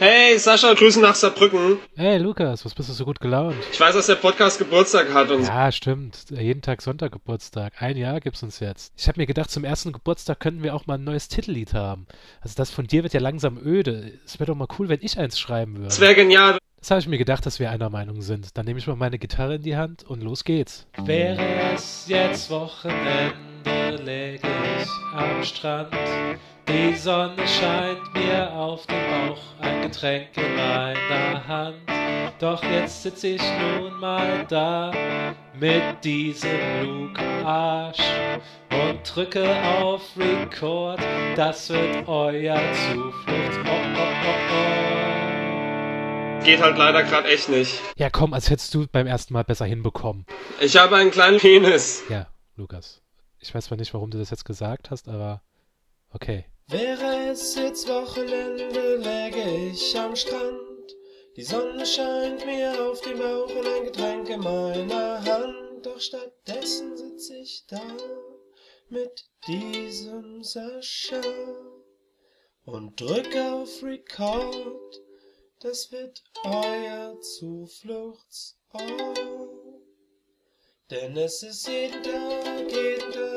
Hey, Sascha, Grüße nach Saarbrücken. Hey Lukas, was bist du so gut gelaunt? Ich weiß, dass der Podcast Geburtstag hat und Ja, stimmt. Jeden Tag Sonntag Geburtstag. Ein Jahr gibt's uns jetzt. Ich habe mir gedacht, zum ersten Geburtstag könnten wir auch mal ein neues Titellied haben. Also das von dir wird ja langsam öde. Es wäre doch mal cool, wenn ich eins schreiben würde. es wäre genial. Das habe ich mir gedacht, dass wir einer Meinung sind. Dann nehme ich mal meine Gitarre in die Hand und los geht's. Wäre es jetzt Wochenende, läge ich am Strand. Die Sonne scheint mir auf den Bauch, ein Getränk in meiner Hand. Doch jetzt sitze ich nun mal da mit diesem Luke-Arsch und drücke auf Record. Das wird euer Zuflucht. Oh, oh, oh, oh. Geht halt leider gerade echt nicht. Ja, komm, als hättest du beim ersten Mal besser hinbekommen. Ich habe einen kleinen Penis. Ja, Lukas. Ich weiß zwar nicht, warum du das jetzt gesagt hast, aber okay. Wäre es jetzt Wochenende, läge ich am Strand. Die Sonne scheint mir auf den Bauch und ein Getränk in meiner Hand. Doch stattdessen sitz ich da mit diesem Sascha und drück auf Record. Das wird euer Zufluchtsort. Denn es ist jeden Tag, jeden Tag,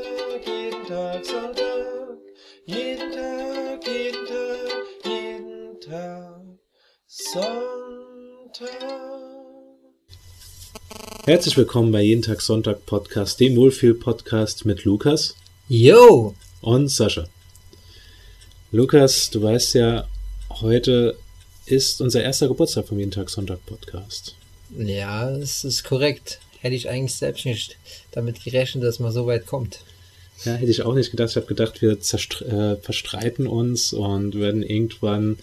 jeden Tag Sonntag. Jeden Tag, jeden Tag, jeden Tag Sonntag. Herzlich willkommen bei Jeden Tag Sonntag Podcast, dem Wohlfühl-Podcast mit Lukas Yo! und Sascha. Lukas, du weißt ja, heute ist unser erster Geburtstag vom Jeden Tag Sonntag Podcast. Ja, es ist korrekt. Hätte ich eigentlich selbst nicht damit gerechnet, dass man so weit kommt. Ja, hätte ich auch nicht gedacht. Ich habe gedacht, wir äh, verstreiten uns und werden irgendwann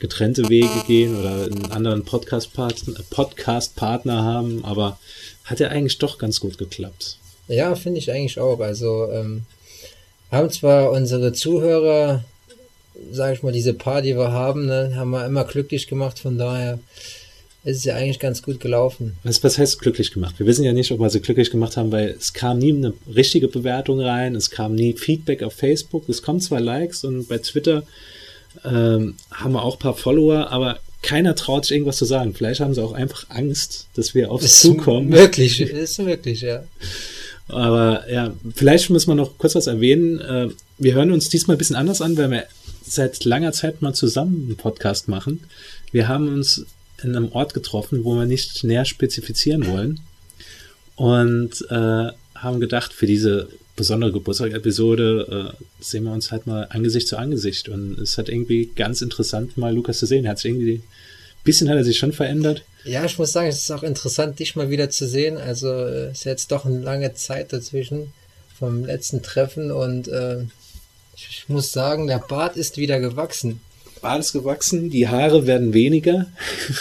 getrennte Wege gehen oder einen anderen Podcast-Partner Podcast haben, aber hat ja eigentlich doch ganz gut geklappt. Ja, finde ich eigentlich auch. Also, ähm, haben zwar unsere Zuhörer, sag ich mal, diese paar, die wir haben, ne, haben wir immer glücklich gemacht. Von daher ist es ja eigentlich ganz gut gelaufen. Was, was heißt glücklich gemacht? Wir wissen ja nicht, ob wir sie glücklich gemacht haben, weil es kam nie eine richtige Bewertung rein, es kam nie Feedback auf Facebook, es kommen zwar Likes und bei Twitter ähm, haben wir auch ein paar Follower, aber keiner traut sich irgendwas zu sagen. Vielleicht haben sie auch einfach Angst, dass wir auf sie Ist zukommen. Wirklich, ist wirklich, ja. Aber ja, vielleicht müssen wir noch kurz was erwähnen. Äh, wir hören uns diesmal ein bisschen anders an, weil wir seit langer Zeit mal zusammen einen Podcast machen. Wir haben uns in einem Ort getroffen, wo wir nicht näher spezifizieren wollen. Und äh, haben gedacht, für diese besondere Geburtstag-Episode äh, sehen wir uns halt mal Angesicht zu Angesicht. Und es hat irgendwie ganz interessant, mal Lukas zu sehen. Hat irgendwie, ein bisschen hat er sich schon verändert. Ja, ich muss sagen, es ist auch interessant, dich mal wieder zu sehen. Also äh, ist jetzt doch eine lange Zeit dazwischen vom letzten Treffen und äh, ich muss sagen, der Bart ist wieder gewachsen. Bart ist gewachsen, die Haare werden weniger.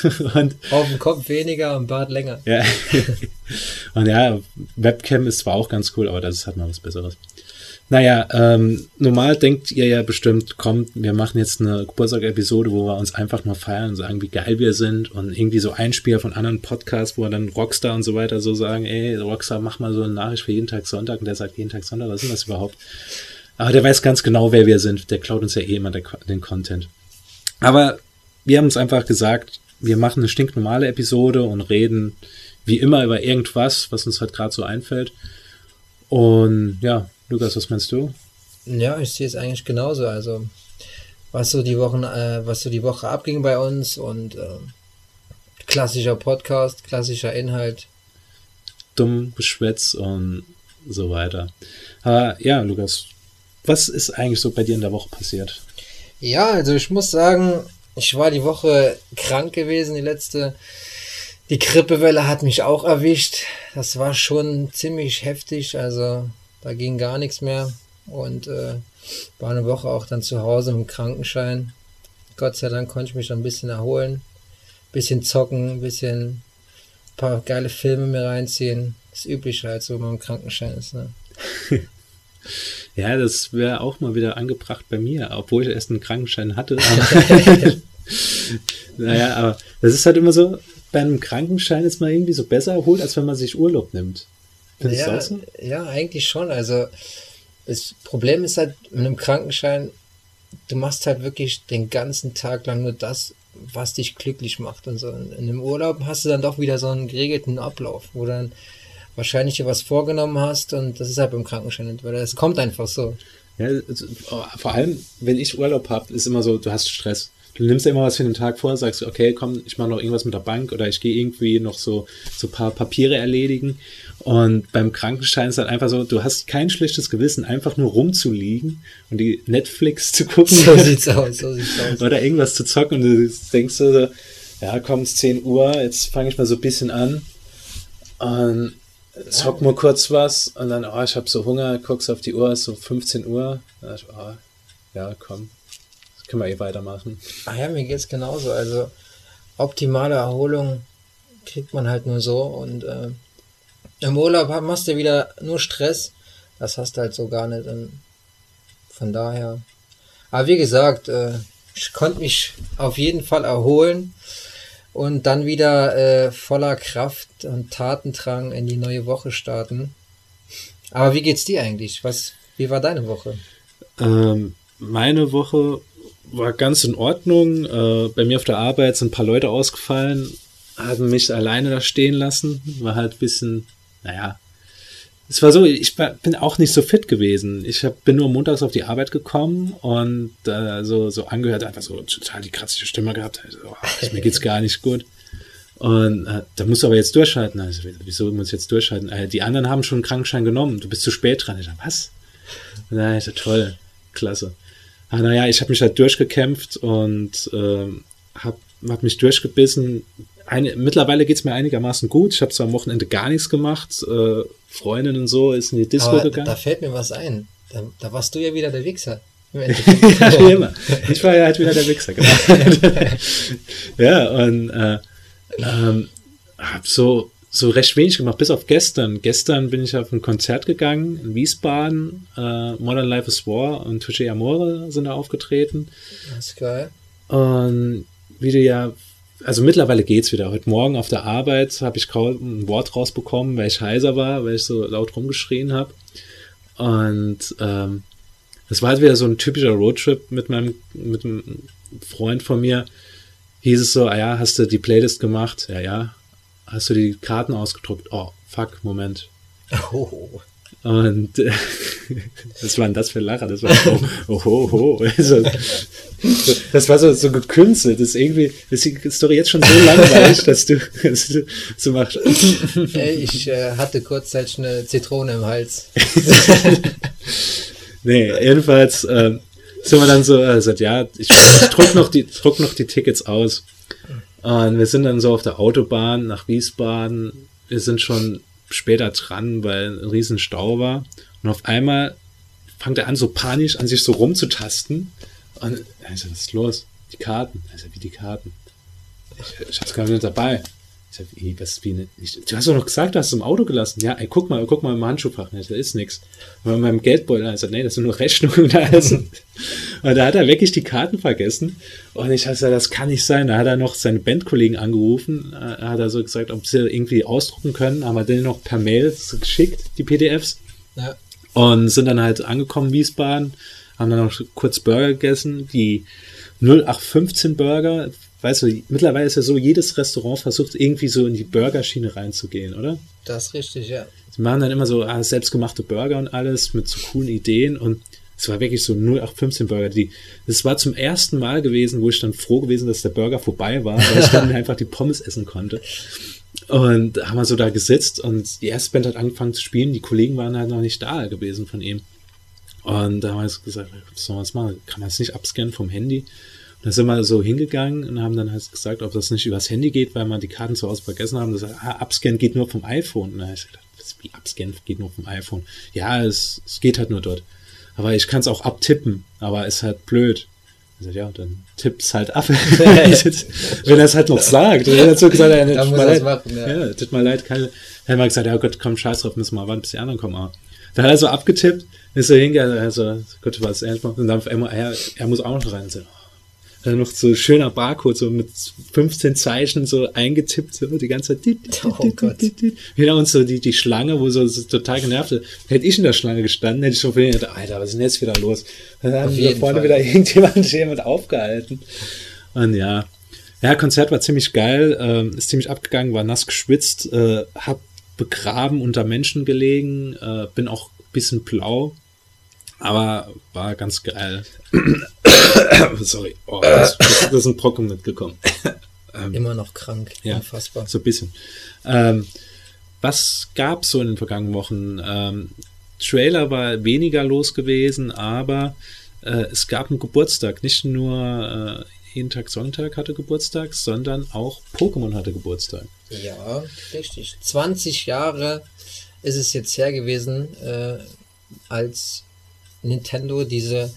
und Auf dem Kopf weniger, am Bart länger. Ja. Und ja, Webcam ist zwar auch ganz cool, aber das ist halt mal was Besseres. Naja, ähm, normal denkt ihr ja bestimmt, kommt, wir machen jetzt eine Geburtstag-Episode, wo wir uns einfach mal feiern und sagen, wie geil wir sind und irgendwie so Einspieler von anderen Podcasts, wo dann Rockstar und so weiter so sagen, ey, Rockstar, mach mal so eine Nachricht für jeden Tag Sonntag und der sagt jeden Tag Sonntag, was ist denn das überhaupt? Aber der weiß ganz genau, wer wir sind. Der klaut uns ja eh immer den Content. Aber wir haben uns einfach gesagt, wir machen eine stinknormale Episode und reden wie immer über irgendwas, was uns halt gerade so einfällt. Und ja, Lukas, was meinst du? Ja, ich sehe es eigentlich genauso. Also was so die Wochen, äh, was so die Woche abging bei uns und äh, klassischer Podcast, klassischer Inhalt. Dumm Geschwätz und so weiter. Aber ja, Lukas, was ist eigentlich so bei dir in der Woche passiert? Ja, also ich muss sagen, ich war die Woche krank gewesen, die letzte. Die Grippewelle hat mich auch erwischt. Das war schon ziemlich heftig, also da ging gar nichts mehr. Und äh, war eine Woche auch dann zu Hause dem Krankenschein. Gott sei Dank konnte ich mich dann ein bisschen erholen. Bisschen zocken, ein bisschen ein paar geile Filme mir reinziehen. Das Übliche halt so, wenn man im Krankenschein ist. Ne? Ja, das wäre auch mal wieder angebracht bei mir, obwohl ich erst einen Krankenschein hatte. Aber naja, aber das ist halt immer so, bei einem Krankenschein ist man irgendwie so besser erholt, als wenn man sich Urlaub nimmt. Findest ja, so? ja, eigentlich schon. Also das Problem ist halt mit einem Krankenschein, du machst halt wirklich den ganzen Tag lang nur das, was dich glücklich macht und so. In einem Urlaub hast du dann doch wieder so einen geregelten Ablauf, wo dann wahrscheinlich dir was vorgenommen hast und das ist halt beim Krankenschein weil es kommt einfach so. Ja, also, vor allem, wenn ich Urlaub habe, ist immer so, du hast Stress. Du nimmst immer was für den Tag vor, sagst, okay, komm, ich mache noch irgendwas mit der Bank oder ich gehe irgendwie noch so so ein paar Papiere erledigen. Und beim Krankenschein ist halt einfach so, du hast kein schlechtes Gewissen, einfach nur rumzuliegen und die Netflix zu gucken. So sieht's aus, so sieht's aus. oder irgendwas zu zocken und du denkst so, ja, komm, es ist 10 Uhr, jetzt fange ich mal so ein bisschen an und zock mal kurz was und dann, oh, ich habe so Hunger, guckst auf die Uhr, ist so 15 Uhr. Ich, oh, ja, komm, das können wir eh weitermachen. Ach ja, mir geht's genauso. Also optimale Erholung kriegt man halt nur so und äh, im Urlaub machst du wieder nur Stress. Das hast du halt so gar nicht. Und von daher. Aber wie gesagt, äh, ich konnte mich auf jeden Fall erholen und dann wieder äh, voller Kraft und Tatendrang in die neue Woche starten. Aber wie geht's dir eigentlich? Was, wie war deine Woche? Ähm, meine Woche war ganz in Ordnung. Äh, bei mir auf der Arbeit sind ein paar Leute ausgefallen, haben mich alleine da stehen lassen. War halt ein bisschen, naja. Es war so, ich bin auch nicht so fit gewesen. Ich hab, bin nur montags auf die Arbeit gekommen und äh, so, so angehört, einfach so total die kratzige Stimme gehabt. Also, oh, mir geht's gar nicht gut. Und äh, da musst du aber jetzt durchhalten. Also, wieso muss ich jetzt durchhalten? Äh, die anderen haben schon einen Krankenschein genommen. Du bist zu spät dran. Ich dachte, was? Na, ich dachte, toll, klasse. Ah, naja, ich habe mich halt durchgekämpft und ähm, habe hab mich durchgebissen. Eine, mittlerweile geht's mir einigermaßen gut. Ich habe zwar am Wochenende gar nichts gemacht. Äh, Freundin und so ist in die Disco Aber gegangen. da fällt mir was ein. Da, da warst du ja wieder der Wichser. Ja, wie immer. Ich war ja halt wieder der Wichser, genau. ja, und äh, ähm, hab so, so recht wenig gemacht, bis auf gestern. Gestern bin ich auf ein Konzert gegangen in Wiesbaden. Äh, Modern Life is War und Touche Amore sind da aufgetreten. Das ist geil. Und wie du ja, also mittlerweile geht's wieder. Heute Morgen auf der Arbeit habe ich kaum ein Wort rausbekommen, weil ich heiser war, weil ich so laut rumgeschrien habe. Und ähm, war halt wieder so ein typischer Roadtrip mit meinem, mit einem Freund von mir. Hieß es so, ah ja, hast du die Playlist gemacht? Ja, ja. Hast du die Karten ausgedruckt? Oh, fuck, Moment. Oh. Und äh, was war denn das für Lacher? Das war oh, oh, oh, oh. Also, das war so, so gekünstelt. Das ist irgendwie, ist die Story jetzt schon so langweilig, dass du, dass du so machst. Ich äh, hatte kurzzeitig eine Zitrone im Hals. Nee, jedenfalls ähm, sind wir dann so, äh, gesagt, ja, ich, ich druck noch die, druck noch die Tickets aus. Und wir sind dann so auf der Autobahn nach Wiesbaden. Wir sind schon später dran, weil ein riesen Stau war. Und auf einmal fängt er an, so panisch an sich so rumzutasten. Und ich so, was ist los? Die Karten. Ich so, wie die Karten? Ich, ich hab's gar nicht dabei. Ich sag, wie, was, wie, nicht, du hast doch noch gesagt, du hast es im Auto gelassen. Ja, ey, guck mal, guck mal im Handschuhfach. Da ist nix. Und bei meinem Geldbeutel, also, nee, das sind nur Rechnungen. Da ist, und da hat er wirklich die Karten vergessen. Und ich hab gesagt, das kann nicht sein. Da hat er noch seine Bandkollegen angerufen. äh, hat er so gesagt, ob sie irgendwie ausdrucken können. Haben wir denen noch per Mail geschickt, die PDFs. Ja. Und sind dann halt angekommen in Wiesbaden, haben dann noch kurz Burger gegessen, die 0815 Burger. Weißt du, mittlerweile ist ja so, jedes Restaurant versucht irgendwie so in die Burgerschiene reinzugehen, oder? Das ist richtig, ja. Sie machen dann immer so ah, selbstgemachte Burger und alles mit so coolen Ideen und es war wirklich so 0815 Burger. Die, das war zum ersten Mal gewesen, wo ich dann froh gewesen, dass der Burger vorbei war, weil ich dann einfach die Pommes essen konnte. Und da haben wir so da gesitzt und die erste Band hat angefangen zu spielen. Die Kollegen waren halt noch nicht da gewesen von ihm. Und da haben wir gesagt, was soll man machen? Kann man es nicht abscannen vom Handy? Dann sind wir so hingegangen und haben dann halt gesagt, ob das nicht übers Handy geht, weil wir die Karten zu Hause vergessen haben. Das ah, Abscan geht nur vom iPhone. Und dann hab ich gedacht, was, wie Abscan geht nur vom iPhone? Ja, es, es geht halt nur dort. Aber ich kann es auch abtippen, aber ist halt blöd. Ich sag, ja, dann tippt's halt ab. Wenn er es halt noch sagt. Und er hat so gesagt, ja, Da tut muss mir leid. machen, ja. ja, tut mir leid, keine. Dann haben wir gesagt, ja Gott, komm, scheiß drauf, müssen wir warten, bis die anderen kommen. Aber dann hat er so abgetippt, ist so hingegangen, also, Gott, was ernst machen. Und dann auf einmal, er, er muss auch noch rein. Und so, dann noch so schöner Barcode, so mit 15 Zeichen so eingetippt, so die ganze Zeit. Oh Gott. dit. Hinter uns so die, die Schlange, wo so, so total genervt ist. Hätte ich in der Schlange gestanden, hätte ich schon gedacht, Alter, was ist denn jetzt wieder los? Dann haben jeden vorne Fall. wieder irgendjemand jemand aufgehalten. Und ja, Ja, Konzert war ziemlich geil, ähm, ist ziemlich abgegangen, war nass geschwitzt, äh, hab begraben unter Menschen gelegen, äh, bin auch ein bisschen blau, aber war ganz geil. Sorry, oh, das, das, ist ein Brocken mitgekommen. Immer noch krank, Ja. unfassbar. So ein bisschen. Ähm, was gab so in den vergangenen Wochen? Ähm, Trailer war weniger los gewesen, aber äh, es gab einen Geburtstag. Nicht nur äh, jeden Tag Sonntag hatte Geburtstag, sondern auch Pokémon hatte Geburtstag. Ja, richtig. 20 Jahre ist es jetzt her gewesen, äh, als Nintendo diese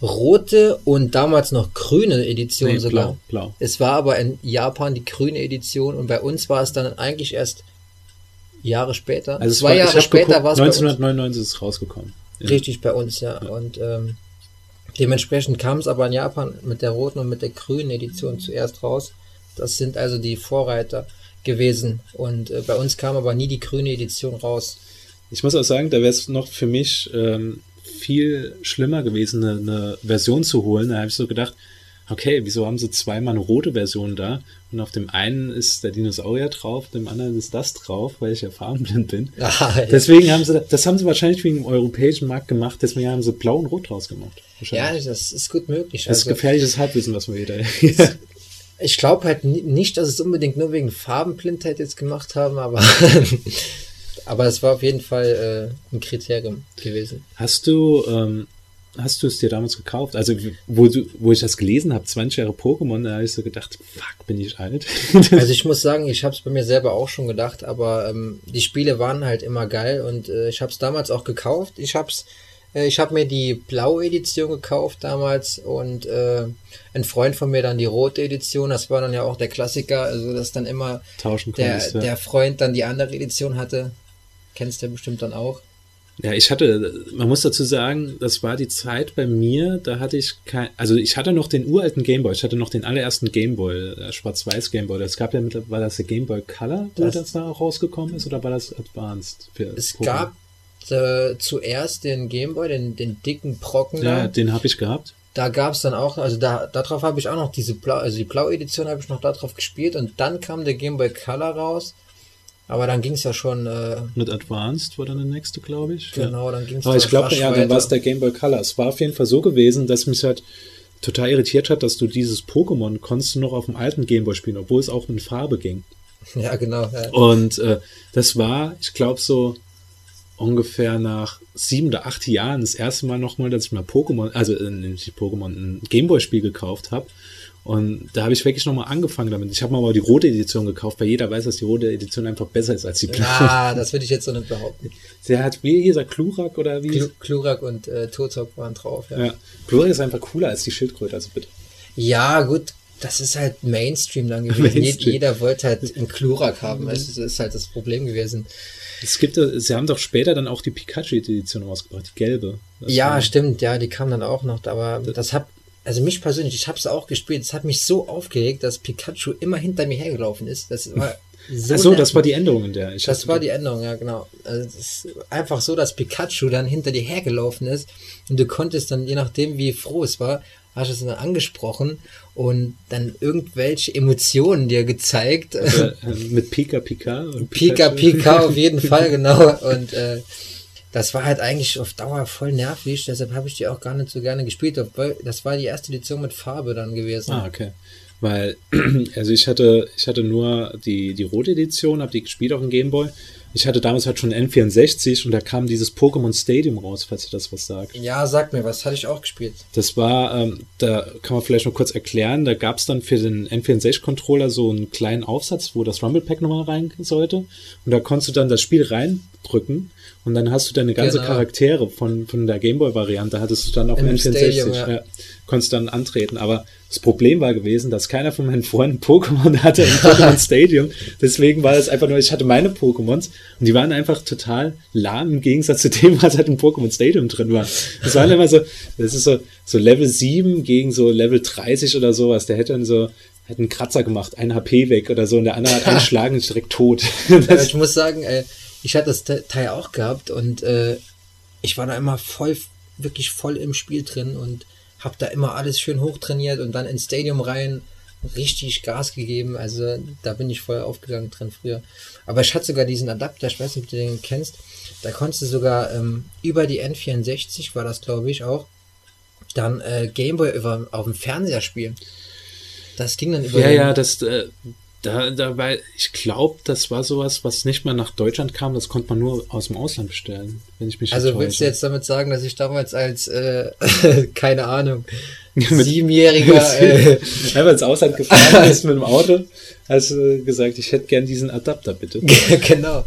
rote und damals noch grüne Edition Nee, sogar. blau, blau. Es war aber in Japan die grüne Edition und bei uns war es dann eigentlich erst Jahre später. Also Zwei war, Jahre später war es bei uns. 1999 ist es rausgekommen. Ja. Richtig bei uns, ja. Und ähm, dementsprechend kam es aber in Japan mit der roten und mit der grünen Edition zuerst raus. Das sind also die Vorreiter gewesen. Und äh, bei uns kam aber nie die grüne Edition raus. Ich muss auch sagen, da wäre es noch für mich ähm, viel schlimmer gewesen, eine, eine Version zu holen. Da habe ich so gedacht, okay, wieso haben sie zweimal eine rote Version da? Und auf dem einen ist der Dinosaurier drauf, auf dem anderen ist das drauf, weil ich ja farbenblind bin. Ah, ja. Deswegen haben sie, das haben sie wahrscheinlich wegen dem europäischen Markt gemacht, deswegen haben sie blau und rot draus gemacht. ja, das ist gut möglich. das ist Also, gefährliches Halbwissen, was wir wieder. ich glaube halt ni- nicht, dass es unbedingt nur wegen Farbenblindheit jetzt gemacht haben, aber, aber es war auf jeden Fall äh, ein Kriterium gewesen. Hast du, ähm, hast du es dir damals gekauft? Also, wo, du, wo ich das gelesen habe, 20 Jahre Pokémon, da habe ich so gedacht, fuck, bin ich alt. Also ich muss sagen, ich habe es bei mir selber auch schon gedacht, aber ähm, die Spiele waren halt immer geil und äh, ich habe es damals auch gekauft. Ich hab's, äh, ich habe mir die blaue Edition gekauft damals und äh, ein Freund von mir dann die rote Edition. Das war dann ja auch der Klassiker, also dass dann immer Tauschen der, konntest, ja. der Freund dann die andere Edition hatte. Kennst du ja bestimmt dann auch. Ja, ich hatte, man muss dazu sagen, das war die Zeit bei mir, da hatte ich kein, also ich hatte noch den uralten Gameboy, ich hatte noch den allerersten Gameboy, der Schwarz-Weiß Gameboy. Das gab ja mit, war das der Gameboy Color, wo Das- da auch rausgekommen ist, oder war das Advanced? Es Pokémon? gab äh, zuerst den Gameboy, den, den dicken Brocken Ja, da. den habe ich gehabt. Da gab es dann auch, also da darauf habe ich auch noch diese Blau, also die blaue Edition habe ich noch darauf gespielt und dann kam der Game Boy Color raus. Aber dann ging es ja schon, äh, Mit Advanced war dann der nächste, glaube ich. genau, dann ging es Aber ich glaube, ja, dann war es der Game Boy Color. Es war auf jeden Fall so gewesen, dass mich halt total irritiert hat, dass du dieses Pokémon konntest du noch auf dem alten Game Boy spielen, obwohl es auch in Farbe ging. Ja, genau. Ja. Und äh, das war, ich glaube, so ungefähr nach sieben oder acht Jahren das erste Mal nochmal, dass ich mal Pokémon, also äh, nicht Pokémon, ein Gameboy-Spiel gekauft habe. Und da habe ich wirklich nochmal angefangen damit. Ich habe mir aber die rote Edition gekauft, weil jeder weiß, dass die rote Edition einfach besser ist als die blaue. Ah, das würde ich jetzt so nicht behaupten. Der hat, wie hieß er, Klurak oder wie? Klu Klurak und äh, Tozok waren drauf, ja. Ja. Klurak ist einfach cooler als die Schildkröte, also bitte. Ja, gut, das ist halt Mainstream dann gewesen. Mainstream. Jeder wollte halt einen Klurak haben. Also, das ist halt das Problem gewesen. Es gibt, äh, sie haben doch später dann auch die Pikachu-Edition rausgebracht, die gelbe. Das ja, stimmt, ja, die kam dann auch noch, aber das hat, also mich persönlich, ich habe es auch gespielt, es hat mich so aufgeregt, dass Pikachu immer hinter mir hergelaufen ist. Das war so, Ach so, das war die Änderung in der. Ich Das war die Änderung, ja, genau. Also es ist einfach so, dass Pikachu dann hinter dir hergelaufen ist und du konntest dann, je nachdem, wie froh es war, hast du es dann angesprochen und dann irgendwelche Emotionen dir gezeigt. äh, mit Pika Pika und Pika. Pika auf jeden Fall, genau. Und äh, das war halt eigentlich auf Dauer voll nervig, deshalb habe ich die auch gar nicht so gerne gespielt, obwohl das war die erste Edition mit Farbe dann gewesen. Ah, okay. Weil, also ich hatte, ich hatte nur die, die rote Edition, habe die gespielt auf dem Gameboy. Ich hatte damals halt schon N64 und da kam dieses Pokémon Stadium raus, falls ihr das was sagt. Ja, sag mir, was hatte ich auch gespielt? Das war, ähm, da kann man vielleicht noch kurz erklären, da gab es dann für den N64-Controller so einen kleinen Aufsatz, wo das Rumble Pack nochmal rein sollte. Und da konntest du dann das Spiel reindrücken und dann hast du deine ganze Genau. Charaktere von, von der Gameboy-Variante, hattest du dann auf dem Im N64, Stadium, ja. ja. konntest dann antreten. Aber das Problem war gewesen, dass keiner von meinen Freunden Pokémon hatte im Pokémon Stadium. Deswegen war das einfach nur, ich hatte meine Pokémons und die waren einfach total lahm im Gegensatz zu dem, was halt im Pokémon Stadium drin war. Das waren immer so, das ist so, so Level 7 gegen so Level 30 oder sowas. Der hätte dann so, hat einen Kratzer gemacht, ein HP weg oder so und der andere hat einen Schlag und ist direkt tot. Ja, ich muss sagen, äh, ich hatte das Te- Teil auch gehabt und äh, ich war da immer voll, wirklich voll im Spiel drin und habe da immer alles schön hochtrainiert und dann ins Stadium rein richtig Gas gegeben. Also da bin ich voll aufgegangen drin früher. Aber ich hatte sogar diesen Adapter, ich weiß nicht, ob du den kennst. Da konntest du sogar ähm, über die N64 war das, glaube ich, auch, dann äh, Gameboy über, auf dem Fernseher spielen. Das ging dann über Ja, den- ja, das, äh, da, dabei, ich glaube, das war sowas, was nicht mal nach Deutschland kam, das konnte man nur aus dem Ausland bestellen, wenn ich mich Also willst du jetzt damit sagen, dass ich damals als, äh, keine Ahnung, siebenjähriger, äh, Einfach ins Ausland gefahren bist mit dem Auto, hast du gesagt, ich hätte gern diesen Adapter, bitte. genau.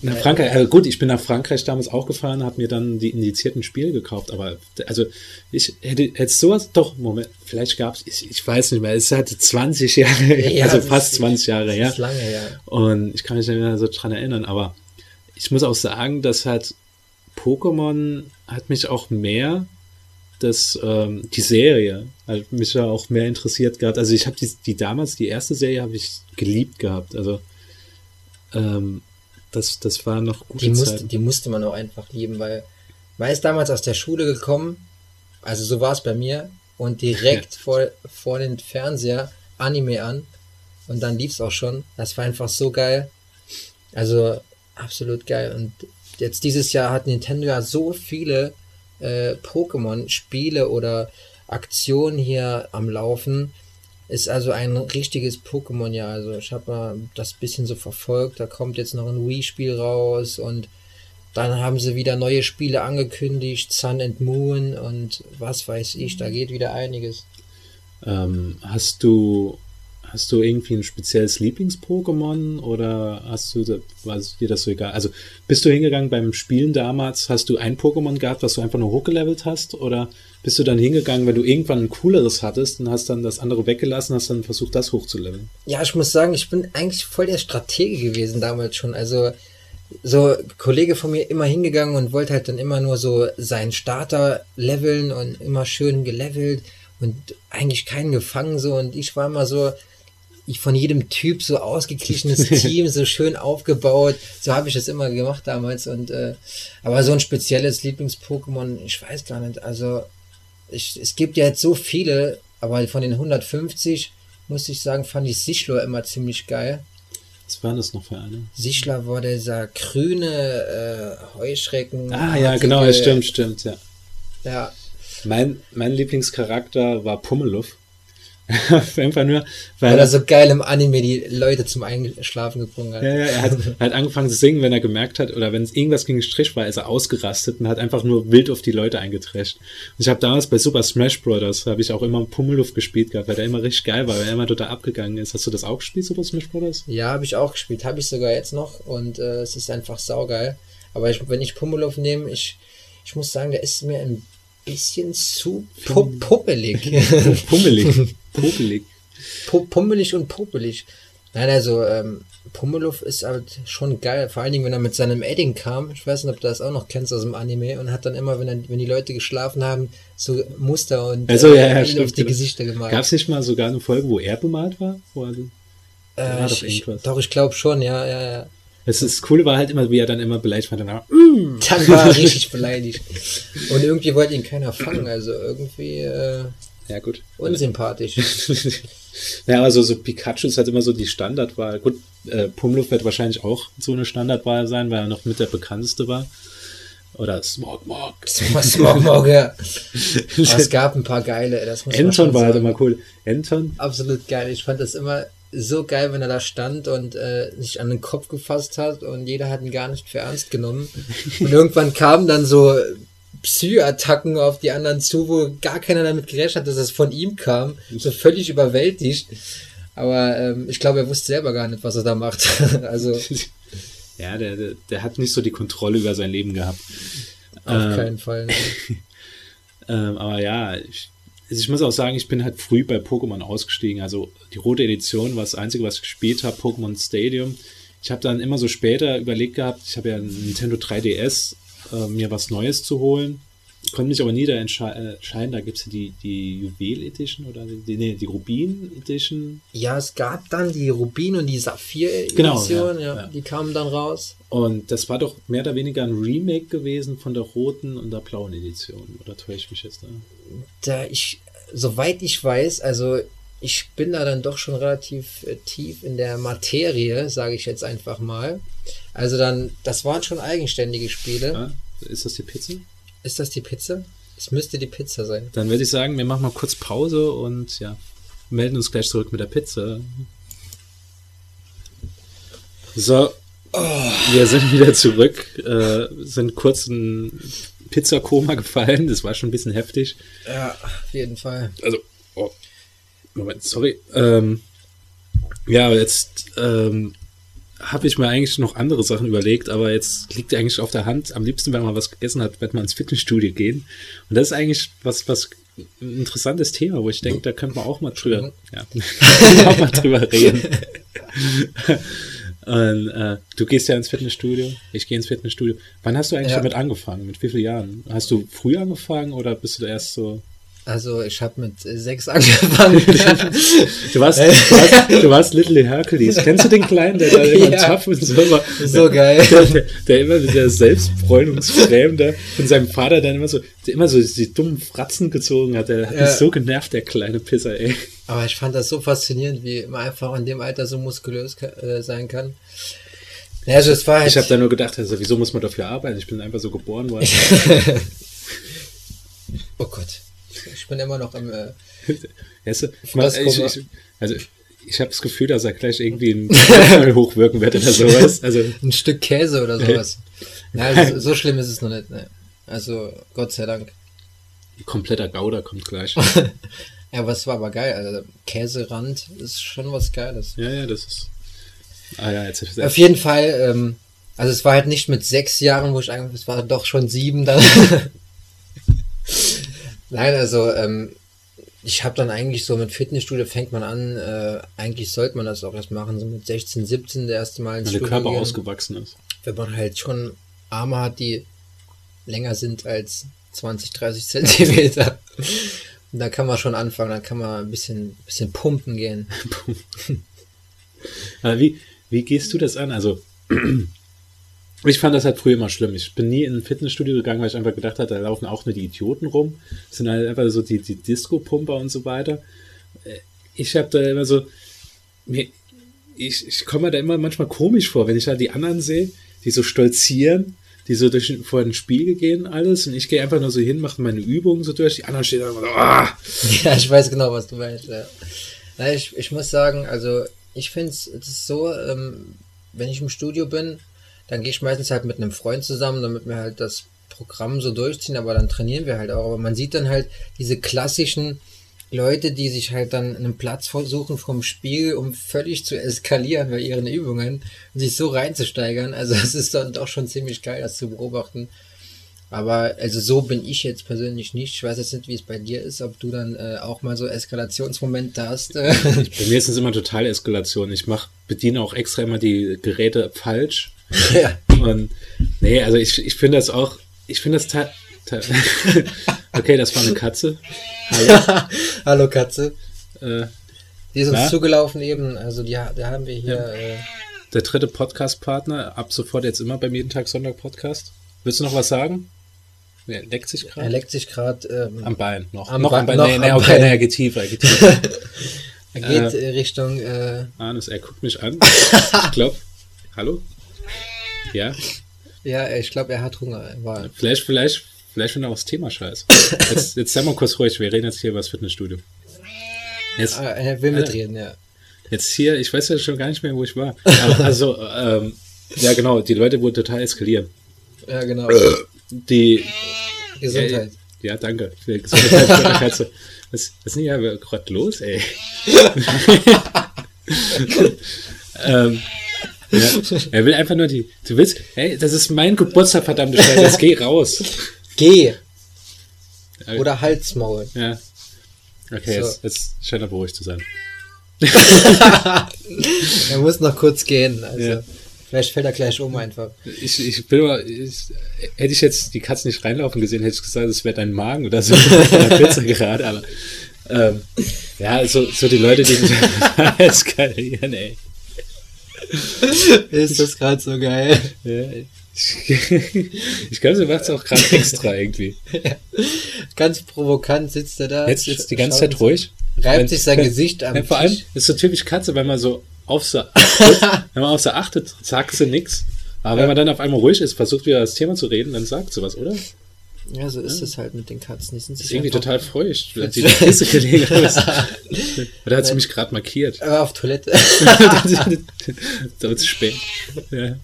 Nach Frankreich, äh, gut, ich bin nach Frankreich damals auch gefahren, habe mir dann die indizierten Spiele gekauft, aber also ich hätte jetzt sowas, doch, Moment, vielleicht gab es, ich, ich weiß nicht mehr, es hatte 20 Jahre, Ja, also fast ist- 20 Jahre her. ist lange her. Und ich kann mich nicht mehr so dran erinnern, aber ich muss auch sagen, dass halt Pokémon hat mich auch mehr das, ähm, die Serie hat mich ja auch mehr interessiert gehabt. Also ich habe die, die damals, die erste Serie habe ich geliebt gehabt. Also ähm, das, das war noch gute Die Zeit. musste, die musste man auch einfach lieben, weil man ist damals aus der Schule gekommen, also so war es bei mir, und direkt vor, vor den Fernseher Anime an und dann lief's auch schon. Das war einfach so geil. Also absolut geil. Und jetzt dieses Jahr hat Nintendo ja so viele äh, Pokémon-Spiele oder Aktionen hier am Laufen. Ist also ein richtiges Pokémon-Jahr. Also ich habe mal das bisschen so verfolgt. Da kommt jetzt noch ein Wii-Spiel raus und dann haben sie wieder neue Spiele angekündigt, Sun and Moon und was weiß ich, da geht wieder einiges. Ähm, hast du hast du irgendwie ein spezielles Lieblings-Pokémon oder hast du war dir das so egal? Also bist du hingegangen beim Spielen damals, hast du ein Pokémon gehabt, was du einfach nur hochgelevelt hast oder bist du dann hingegangen, wenn du irgendwann ein cooleres hattest und hast dann das andere weggelassen, hast dann versucht, das hochzuleveln? Ja, ich muss sagen, ich bin eigentlich voll der Stratege gewesen damals schon. Also so Kollege von mir immer hingegangen und wollte halt dann immer nur so seinen Starter leveln und immer schön gelevelt und eigentlich keinen gefangen so und ich war immer so von jedem Typ so ausgeglichenes Team so schön aufgebaut so habe ich das immer gemacht damals und äh, aber so ein spezielles Lieblings-Pokémon ich weiß gar nicht also ich, es gibt ja jetzt so viele aber von den 150 muss ich sagen fand ich Sichlor immer ziemlich geil Was waren das noch für eine? Sichler war dieser grüne äh, Heuschrecken. Ah ja, genau, ja, stimmt, stimmt, ja. Ja, Mein, mein Lieblingscharakter war Pummeluff. Einfach nur, weil weil er so geil im Anime die Leute zum Einschlafen gebrungen hat. Ja, ja, er hat, hat angefangen zu singen, wenn er gemerkt hat, oder wenn es irgendwas gegen Strich war, ist er ausgerastet und hat einfach nur wild auf die Leute eingetrescht. Und ich habe damals bei Super Smash Bros. habe ich auch immer Pummeluff gespielt gehabt, weil der immer richtig geil war, weil er immer total abgegangen ist. Hast du das auch gespielt, Super Smash Bros.? Ja, habe ich auch gespielt. Habe ich sogar jetzt noch und äh, es ist einfach saugeil. Aber ich, wenn ich Pummeluff nehme, ich, ich muss sagen, der ist mir ein bisschen zu pu puppelig. Pummelig. Pummelig. Pu pummelig und puppelig. Nein, also ähm, Pummeluff ist halt schon geil. Vor allen Dingen, wenn er mit seinem Edding kam. Ich weiß nicht, ob du das auch noch kennst aus dem Anime. Und hat dann immer, wenn, er, wenn die Leute geschlafen haben, so Muster und Also, ja, ja, stimmt, auf die genau. Gesichter gemalt. Gab es nicht mal sogar eine Folge, wo er bemalt war? Wo er, äh, ich, doch, ich glaube schon, ja, ja, ja. Das, das Coole war halt immer, wie er dann immer beleidigt war. Dann, war, Dann war er richtig beleidigt. Und irgendwie wollte ihn keiner fangen. Also irgendwie äh, ja, gut. unsympathisch. Ja, aber so, so Pikachu ist halt immer so die Standardwahl. Gut, äh, Pummeluff wird wahrscheinlich auch so eine Standardwahl sein, weil er noch mit der bekannteste war. Oder Smogmog. Smogmogger. Aber es gab ein paar geile. Das muss Anton war halt immer cool. Anton? absolut geil. Ich fand das immer so geil, wenn er da stand und äh, sich an den Kopf gefasst hat und jeder hat ihn gar nicht für ernst genommen. Und irgendwann kamen dann so Psy-Attacken auf die anderen zu, wo gar keiner damit gerechnet hat, dass es von ihm kam. So völlig überwältigt. Aber ähm, ich glaube, er wusste selber gar nicht, was er da macht. also Ja, der, der, der hat nicht so die Kontrolle über sein Leben gehabt. auf Ähm, keinen Fall. ne. Ähm, aber ja, ich, also ich muss auch sagen, ich bin halt früh bei Pokémon ausgestiegen. Also die rote Edition war das Einzige, was ich gespielt habe, Pokémon Stadium. Ich habe dann immer so später überlegt gehabt, ich habe ja ein Nintendo 3DS, äh, mir was Neues zu holen. Konnte mich aber nie da äh, entscheiden, da gibt's ja die, die Juwel Edition oder die, nee, die Rubin Edition. Ja, es gab dann die Rubin und die Saphir-Edition, Genau, ja, ja, ja. die kamen dann raus. Und das war doch mehr oder weniger ein Remake gewesen von der roten und der blauen Edition. Oder täusche ich mich jetzt da? da ich, soweit ich weiß, also ich bin da dann doch schon relativ äh, tief in der Materie, sage ich jetzt einfach mal. Also dann, das waren schon eigenständige Spiele. Ja, ist das die Pizza? Ist das die Pizza? Es müsste die Pizza sein. Dann würde ich sagen, wir machen mal kurz Pause und ja, melden uns gleich zurück mit der Pizza. So, wir sind wieder zurück, äh, sind kurz in Pizzakoma gefallen, das war schon ein bisschen heftig. Ja, auf jeden Fall. Also, oh, Moment, sorry. Ähm, ja, aber jetzt ähm, habe ich mir eigentlich noch andere Sachen überlegt, aber jetzt liegt eigentlich auf der Hand. Am liebsten, wenn man was gegessen hat, wird man ins Fitnessstudio gehen. Und das ist eigentlich was, was ein interessantes Thema, wo ich denke, da könnte man auch mal drüber, ja, auch mal drüber reden. Und, äh, du gehst ja ins Fitnessstudio, ich gehe ins Fitnessstudio. Wann hast du eigentlich Ja. damit angefangen? Mit wie vielen Jahren? Hast du früh angefangen oder bist du erst so? Also ich habe mit sechs angefangen. Du warst, du warst, du warst Little Hercules. Kennst du den Kleinen, der da immer Ja. tough und so war? so geil. Der, der, der immer mit der Selbstbräunungscreme da von seinem Vater dann immer so, der immer so die dummen Fratzen gezogen hat. Der hat Ja. mich so genervt, der kleine Pisser, ey. Aber ich fand das so faszinierend, wie man einfach in dem Alter so muskulös äh, sein kann. Ja, also es war halt, Ich habe da nur gedacht, also, wieso muss man dafür arbeiten? Ich bin einfach so geboren worden. oh Gott, ich bin immer noch im. Äh, Weißt du, ich, Fresskummer. ich, also ich habe das Gefühl, dass er gleich irgendwie ein hochwirken wird oder sowas. Also ein Stück Käse oder sowas. Ja, also, so schlimm ist es noch nicht. Ne. Also Gott sei Dank. kompletter Gauder kommt gleich. Ja, aber es war aber geil. Also Käserand ist schon was Geiles. Ja, ja, das ist. Ah ja, jetzt Auf jeden Fall, ähm, also es war halt nicht mit sechs Jahren, wo ich eigentlich, es war doch schon sieben dann. Nein, also ähm, ich habe dann eigentlich so mit Fitnessstudio fängt man an, äh, eigentlich sollte man das auch erst machen, so mit 16, 17 das erste Mal ins wenn der Körper gehen, ausgewachsen ist. wenn man halt schon Arme hat, die länger sind als 20, 30 Zentimeter. Und da kann man schon anfangen, dann kann man ein bisschen, bisschen pumpen gehen. Aber wie, wie gehst du das an? Also, ich fand das halt früher immer schlimm. Ich bin nie in ein Fitnessstudio gegangen, weil ich einfach gedacht habe, da laufen auch nur die Idioten rum. Das sind halt einfach so die, die Disco-Pumper und so weiter. Äh, Ich habe da immer so, ich, ich komme mir da immer manchmal komisch vor, wenn ich da die anderen sehe, die so stolzieren, die so durch, vor den Spiegel gehen alles und ich gehe einfach nur so hin, mache meine Übungen so durch, die anderen stehen da immer so, ah! Ja, ich weiß genau, was du meinst. Ja. Na, ich, ich muss sagen, also ich finde es so, ähm, wenn ich im Studio bin, dann gehe ich meistens halt mit einem Freund zusammen, damit wir halt das Programm so durchziehen, aber dann trainieren wir halt auch. Aber man sieht dann halt diese klassischen Leute, die sich halt dann einen Platz versuchen vom Spiegel, um völlig zu eskalieren bei ihren Übungen und sich so reinzusteigern. Also es ist dann doch schon ziemlich geil, das zu beobachten. Aber also so bin ich jetzt persönlich nicht. Ich weiß jetzt nicht, wie es bei dir ist, ob du dann äh, auch mal so Eskalationsmomente hast. Bei mir ist es immer total Eskalation. Ich mach, bediene auch extra immer die Geräte falsch. ja. Und nee, also ich, ich finde das auch, ich finde das Okay, das war eine Katze. Hallo. Hallo Katze. Äh, Die ist uns Na? zugelaufen eben. Also die, da haben wir hier. Äh, der dritte Podcast-Partner, ab sofort jetzt immer beim jeden Tag Sonntag Podcast. Willst du noch was sagen? Er leckt sich er gerade. leckt sich gerade. Ähm, Am Bein noch. Am noch Bein- am Bein. noch nee, nee, am okay, Bein. nee, er geht tiefer, er geht tiefer. er geht äh, Richtung. Äh, Anus, er guckt mich an. Ich glaube. Hallo? Ja? ja, ich glaube, er hat Hunger. Er War, Vielleicht, vielleicht, vielleicht ich auch das Thema scheiße. Jetzt, jetzt sei mal kurz ruhig, wir reden jetzt hier über das Fitnessstudio. Jetzt, ah, er will mitreden, ja. jetzt hier, ich weiß ja schon gar nicht mehr, wo ich war. Aber also, ähm, ja genau, die Leute wurden total eskalieren. Ja, genau. Die, Gesundheit. ja, danke. Gesundheit die Katze. Was, was ist denn hier gerade los, ey? ähm, ja, er will einfach nur die, du willst, hey, das ist mein Geburtstag, verdammte Scheiße, geh raus. Geh! Oder Halsmaul. Ja. Okay, So. jetzt, jetzt scheint er beruhigt zu sein. Er muss noch kurz gehen. Also, Ja. vielleicht fällt er gleich um einfach. Ich, ich bin aber, ich, hätte ich jetzt die Katze nicht reinlaufen gesehen, hätte ich gesagt, es wäre dein Magen oder so. Pizza gerade, aber, ähm, ja, so, so die Leute, die eskalieren, ey. Ist das gerade so geil? Ja, ich glaube, sie macht es auch gerade extra irgendwie. Ganz provokant sitzt er da. Jetzt, jetzt die ganze Zeit ruhig. reibt Wenn- sich sein Gesicht am Ja, vor allem ist so typisch Katze, wenn man so auf sie achtet, wenn man auf achtet, sagt sie nix. Aber wenn man dann auf einmal ruhig ist, versucht wieder das Thema zu reden, dann sagt sie was, oder? Das Ja, so ist es halt mit den Katzen. Die sind ist sich irgendwie total feucht, wenn sie die Kiste gelegen ist. Oder hat sie mich gerade markiert? Aber auf Toilette. da wird es spät. Ja.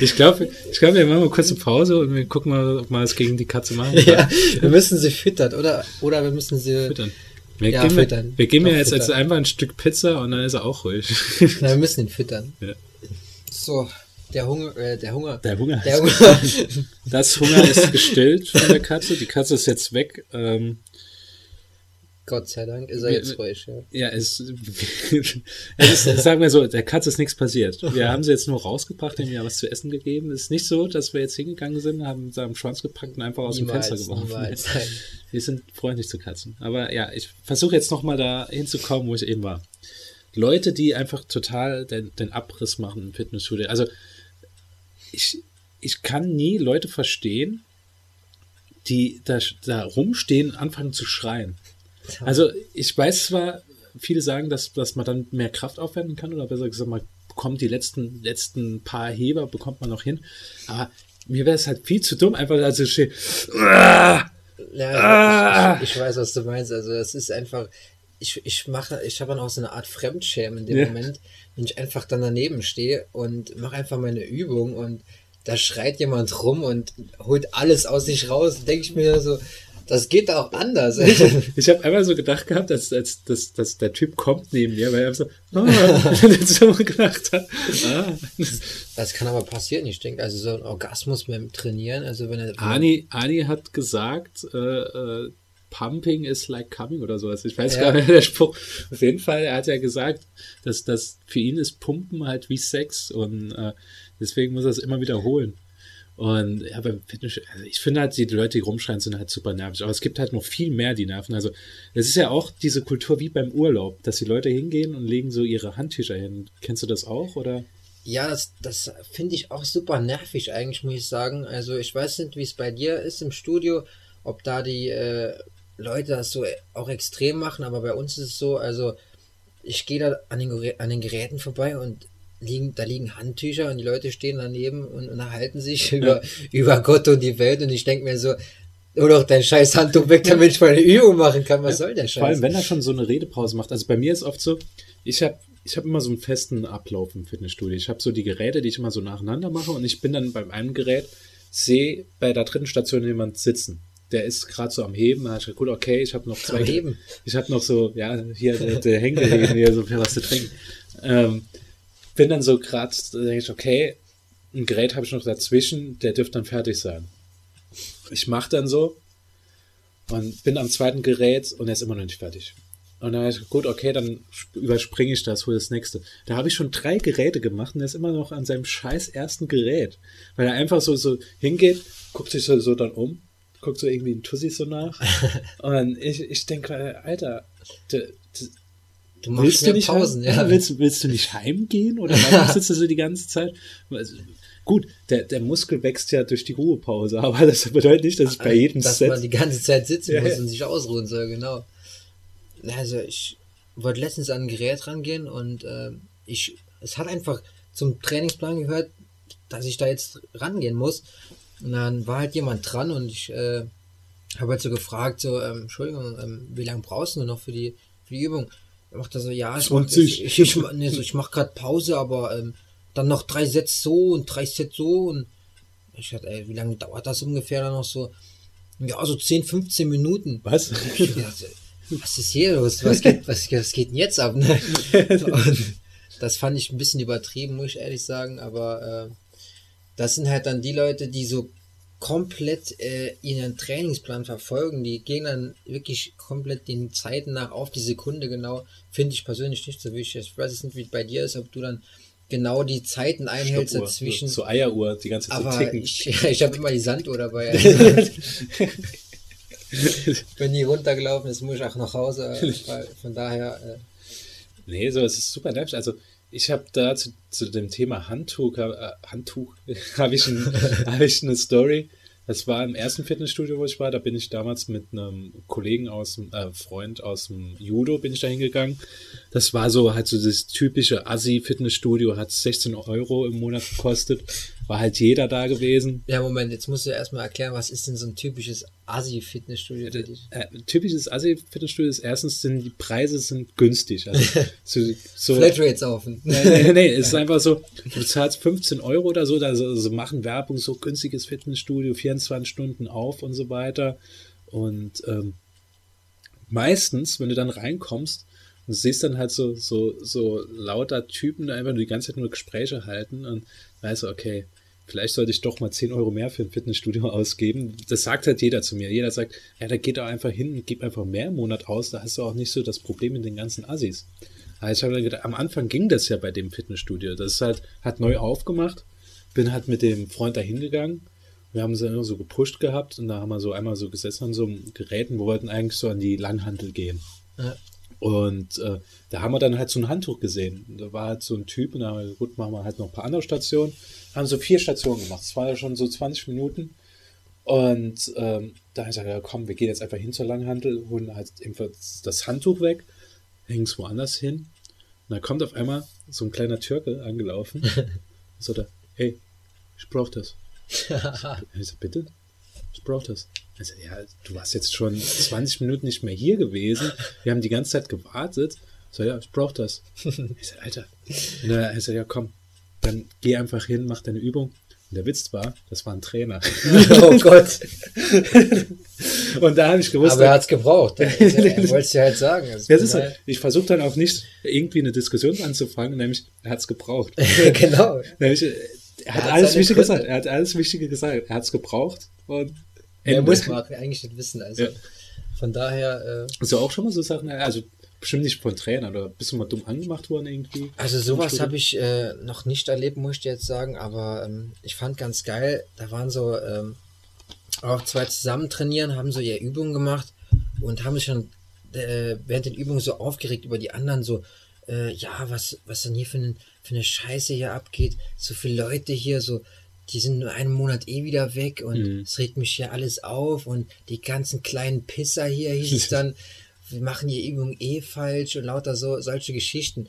Ich glaube, ich glaub, wir machen mal kurz eine Pause und wir gucken mal, ob wir es gegen die Katze machen. ja, wir müssen sie füttern, oder? Oder wir müssen sie. Füttern. Wir Ja, geben, füttern. wir geben Doch, ja jetzt als füttern. einfach ein Stück Pizza und dann ist er auch ruhig. Nein, wir müssen ihn füttern. Ja. So, der Hunger, äh, der Hunger. Der Hunger. Der Hunger. Das Hunger ist gestillt von der Katze. Die Katze ist jetzt weg. Ähm, Gott sei Dank ist er Wir- jetzt ruhig, ja. ja, es, es ist, sagen wir so, der Katze ist nichts passiert. Wir haben sie jetzt nur rausgebracht, haben ihr was zu essen gegeben. Es ist nicht so, dass wir jetzt hingegangen sind, haben sie am Schwanz gepackt und einfach aus Niemals, dem Fenster geworfen. niemals. Wir sind freundlich zu Katzen. Aber ja, ich versuche jetzt nochmal da hinzukommen, wo ich eben war. Leute, die einfach total den, den Abriss machen im Fitnessstudio. Also ich, ich kann nie Leute verstehen, die da, da rumstehen, anfangen zu schreien. Also ich weiß zwar, viele sagen, dass, dass man dann mehr Kraft aufwenden kann oder besser gesagt, man bekommt die letzten, letzten paar Heber, bekommt man noch hin. Aber mir wäre es halt viel zu dumm, einfach also ich stehe, Ja, Ah! ich, ich, ich weiß, was du meinst. Also es ist einfach, ich, ich mache, ich habe dann auch so eine Art Fremdschämen in dem Ja. Moment, wenn ich einfach dann daneben stehe und mache einfach meine Übung und da schreit jemand rum und holt alles aus sich raus, denke ich mir so, das geht auch anders. Ich habe einmal so gedacht gehabt, dass, als, dass, dass der Typ kommt neben mir, weil er so, ah, so gedacht hat. Ah. Das kann aber passieren, ich denke, also so ein Orgasmus beim Trainieren, also wenn er Ani, Ani hat gesagt, äh, äh, Pumping is like coming oder sowas. Ich weiß Ja. gar nicht, der Spruch. Auf jeden Fall, er hat ja gesagt, dass das für ihn ist Pumpen halt wie Sex und äh, deswegen muss er es immer wiederholen. Und ja, beim Fitness, also ich finde halt, die Leute, die rumschreien, sind halt super nervig. Aber es gibt halt noch viel mehr, die nerven. Also, es ist ja auch diese Kultur wie beim Urlaub, dass die Leute hingehen und legen so ihre Handtücher hin. Kennst du das auch? Oder? Ja, das, das finde ich auch super nervig eigentlich, muss ich sagen. Also ich weiß nicht, wie es bei dir ist im Studio, ob da die äh, Leute das so auch extrem machen, aber bei uns ist es so, also ich gehe da an den, an den Geräten vorbei und liegen, da liegen Handtücher und die Leute stehen daneben und unterhalten sich über, über Gott und die Welt und ich denke mir so, hol doch dein scheiß Handtuch weg, damit ich meine Übung machen kann. Was soll der Scheiß? Vor allem, wenn er schon so eine Redepause macht. Also bei mir ist oft so, ich habe ich hab immer so einen festen Ablauf im Fitnessstudio. Ich habe so die Geräte, die ich immer so nacheinander mache und ich bin dann beim einen Gerät, sehe bei der dritten Station jemand sitzen. Der ist gerade so am Heben. Da hab ich gedacht, gut, okay, ich habe noch zwei. Am Heben? Ich habe noch so, ja, hier der, der Hängeheben hier so für was zu trinken. Ähm, bin dann so gerade, da denke ich, okay, ein Gerät habe ich noch dazwischen, der dürfte dann fertig sein. Ich mache dann so und bin am zweiten Gerät und er ist immer noch nicht fertig. Und dann habe ich, gut, okay, dann sp- überspringe ich das, hole das nächste. Da habe ich schon drei Geräte gemacht und er ist immer noch an seinem scheiß ersten Gerät. Weil er einfach so, so hingeht, guckt sich so, so dann um, guckt so irgendwie in Tussi so nach. und ich, ich denke, Alter, d- d- du machst willst du nicht Pausen, heim, ja. willst, willst du nicht heimgehen oder warum sitzt du so die ganze Zeit? Also, gut, der, der Muskel wächst ja durch die Ruhepause, aber das bedeutet nicht, dass ich bei jedem dass Set man die ganze Zeit sitzen Ja, muss ja. und sich ausruhen soll, genau. Also ich wollte letztens an ein Gerät rangehen und ähm, ich, es hat einfach zum Trainingsplan gehört, dass ich da jetzt rangehen muss. Und dann war halt jemand dran und ich äh, habe halt so gefragt, so, ähm, Entschuldigung, ähm, wie lange brauchst du noch für die, für die Übung? Er macht er so, ja, ich mach, 20. ich, ich, ich, nee, so, ich mach gerade Pause, aber ähm, dann noch drei Sätze so und drei Sätze so und ich dachte, ey, wie lange dauert das ungefähr dann noch so? Ja, so 10, 15 Minuten. Was? Dachte, was ist hier los? Was geht, was, was geht denn jetzt ab? Ne? Das fand ich ein bisschen übertrieben, muss ich ehrlich sagen, aber äh, das sind halt dann die Leute, die so komplett äh, ihren Trainingsplan verfolgen, die gehen dann wirklich komplett den Zeiten nach auf die Sekunde genau, finde ich persönlich nicht so wichtig. Ich weiß nicht, wie es bei dir ist, ob du dann genau die Zeiten einhältst Stoppuhr, dazwischen. So Eieruhr, die ganze Zeit Aber ticken. ich, ich habe immer die Sanduhr dabei. Also, wenn die runtergelaufen ist, muss ich auch nach Hause. Weil von daher, äh, Nee, so, es ist super nervig. Also, ich habe da zu, zu dem Thema Handtuch, äh, Handtuch, habe ich, ein, hab ich eine Story. Das war im ersten Fitnessstudio, wo ich war. Da bin ich damals mit einem Kollegen aus dem, äh, Freund aus dem Judo bin ich da hingegangen. Das war so halt so das typische Assi-Fitnessstudio, hat 16 Euro im Monat gekostet. War halt jeder da gewesen. Ja, Moment, jetzt musst du erstmal erklären, was ist denn so ein typisches Assi-Fitnessstudio für dich? Äh, typisches Assi-Fitnessstudio ist erstens sind die Preise sind günstig. Also so, so Flatrates offen. Nee, nee, nee, es ist einfach so, du zahlst 15 Euro oder so, da so, so machen Werbung, so günstiges Fitnessstudio, 24 Stunden auf und so weiter. Und ähm, meistens, wenn du dann reinkommst und siehst dann halt so, so, so lauter Typen, die einfach nur die ganze Zeit nur Gespräche halten und weißt du, okay, vielleicht sollte ich doch mal 10 Euro mehr für ein Fitnessstudio ausgeben. Das sagt halt jeder zu mir. Jeder sagt, ja, da geht doch einfach hin und gib einfach mehr im Monat aus, da hast du auch nicht so das Problem mit den ganzen Assis. Also ich habe gedacht, am Anfang ging das ja bei dem Fitnessstudio. Das ist halt, hat neu aufgemacht, bin halt mit dem Freund da hingegangen. Wir haben sie immer so gepusht gehabt und da haben wir so einmal so gesessen an so Geräten, wir wollten eigentlich so an die Langhantel gehen. Ja. Und äh, da haben wir dann halt so ein Handtuch gesehen. Da war halt so ein Typ und da haben wir, gut, machen wir halt noch ein paar andere Stationen. Haben so vier Stationen gemacht. Es war ja schon so 20 Minuten. Und ähm, da habe ich gesagt, ja komm, wir gehen jetzt einfach hin zur Langhantel, holen halt einfach das Handtuch weg, hängen es woanders hin. Und dann kommt auf einmal so ein kleiner Türke angelaufen. und so da, hey, ich brauch das. Ich so, bitte? Ich brauch das. Also, ja, du warst jetzt schon 20 Minuten nicht mehr hier gewesen. Wir haben die ganze Zeit gewartet. So, ja, ich brauch das. Ich so, Alter. Und er so, ja, komm, dann geh einfach hin, mach deine Übung. Und der Witz war, das war ein Trainer. oh Gott. Und da habe ich gewusst, Aber er hat's gebraucht. Er wollte es dir halt sagen. Also das ist halt, ich versuche dann auch nicht irgendwie eine Diskussion anzufangen, nämlich er hat's gebraucht. genau. Nämlich, er hat, hat alles Wichtige Gründe. gesagt. Er hat alles Wichtige gesagt. Er hat's gebraucht und Er Ende. muss man eigentlich nicht wissen. Also Ja. von daher, äh, Hast du auch schon mal so Sachen, also bestimmt nicht von Trainern oder bist du mal dumm angemacht worden irgendwie? also sowas habe ich äh, noch nicht erlebt, muss ich dir jetzt sagen, aber ähm, ich fand ganz geil, da waren so ähm, auch zwei zusammen trainieren, haben so ihre Übungen gemacht und haben sich schon äh, während den Übungen so aufgeregt über die anderen, so, äh, ja, was, was denn hier für, ein, für eine Scheiße hier abgeht, so viele Leute hier, so, die sind nur einen Monat eh wieder weg und Mhm. es regt mich hier alles auf und die ganzen kleinen Pisser hier hieß es dann, wir machen die Übung eh falsch und lauter so, solche Geschichten.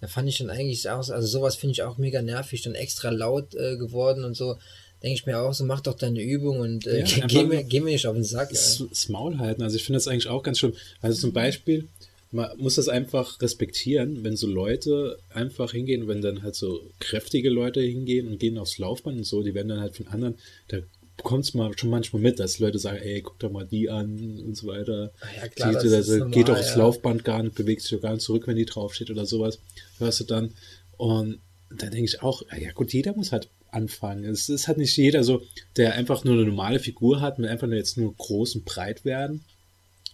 Da fand ich dann eigentlich auch, so- also sowas finde ich auch mega nervig, dann extra laut äh, geworden und so. Denke ich mir auch so, mach doch deine Übung und äh, Ja, geh, mir, geh mir nicht auf den Sack. das, Maul halten. Also ich finde das eigentlich auch ganz schlimm. Also zum Beispiel, man muss das einfach respektieren, wenn so Leute einfach hingehen, wenn dann halt so kräftige Leute hingehen und gehen aufs Laufband und so, die werden dann halt von anderen, da kommt es mal schon manchmal mit, dass Leute sagen, ey, guck doch mal die an und so weiter. Ah ja, klar, die, das also, normal, geht doch aufs ja. Laufband gar nicht, bewegt sich doch gar nicht zurück, wenn die draufsteht oder sowas. Hörst du dann. Und da denke ich auch, ah ja gut, jeder muss halt anfangen. Es ist halt nicht jeder so, der einfach nur eine normale Figur hat, mit einfach nur jetzt nur groß und breit werden.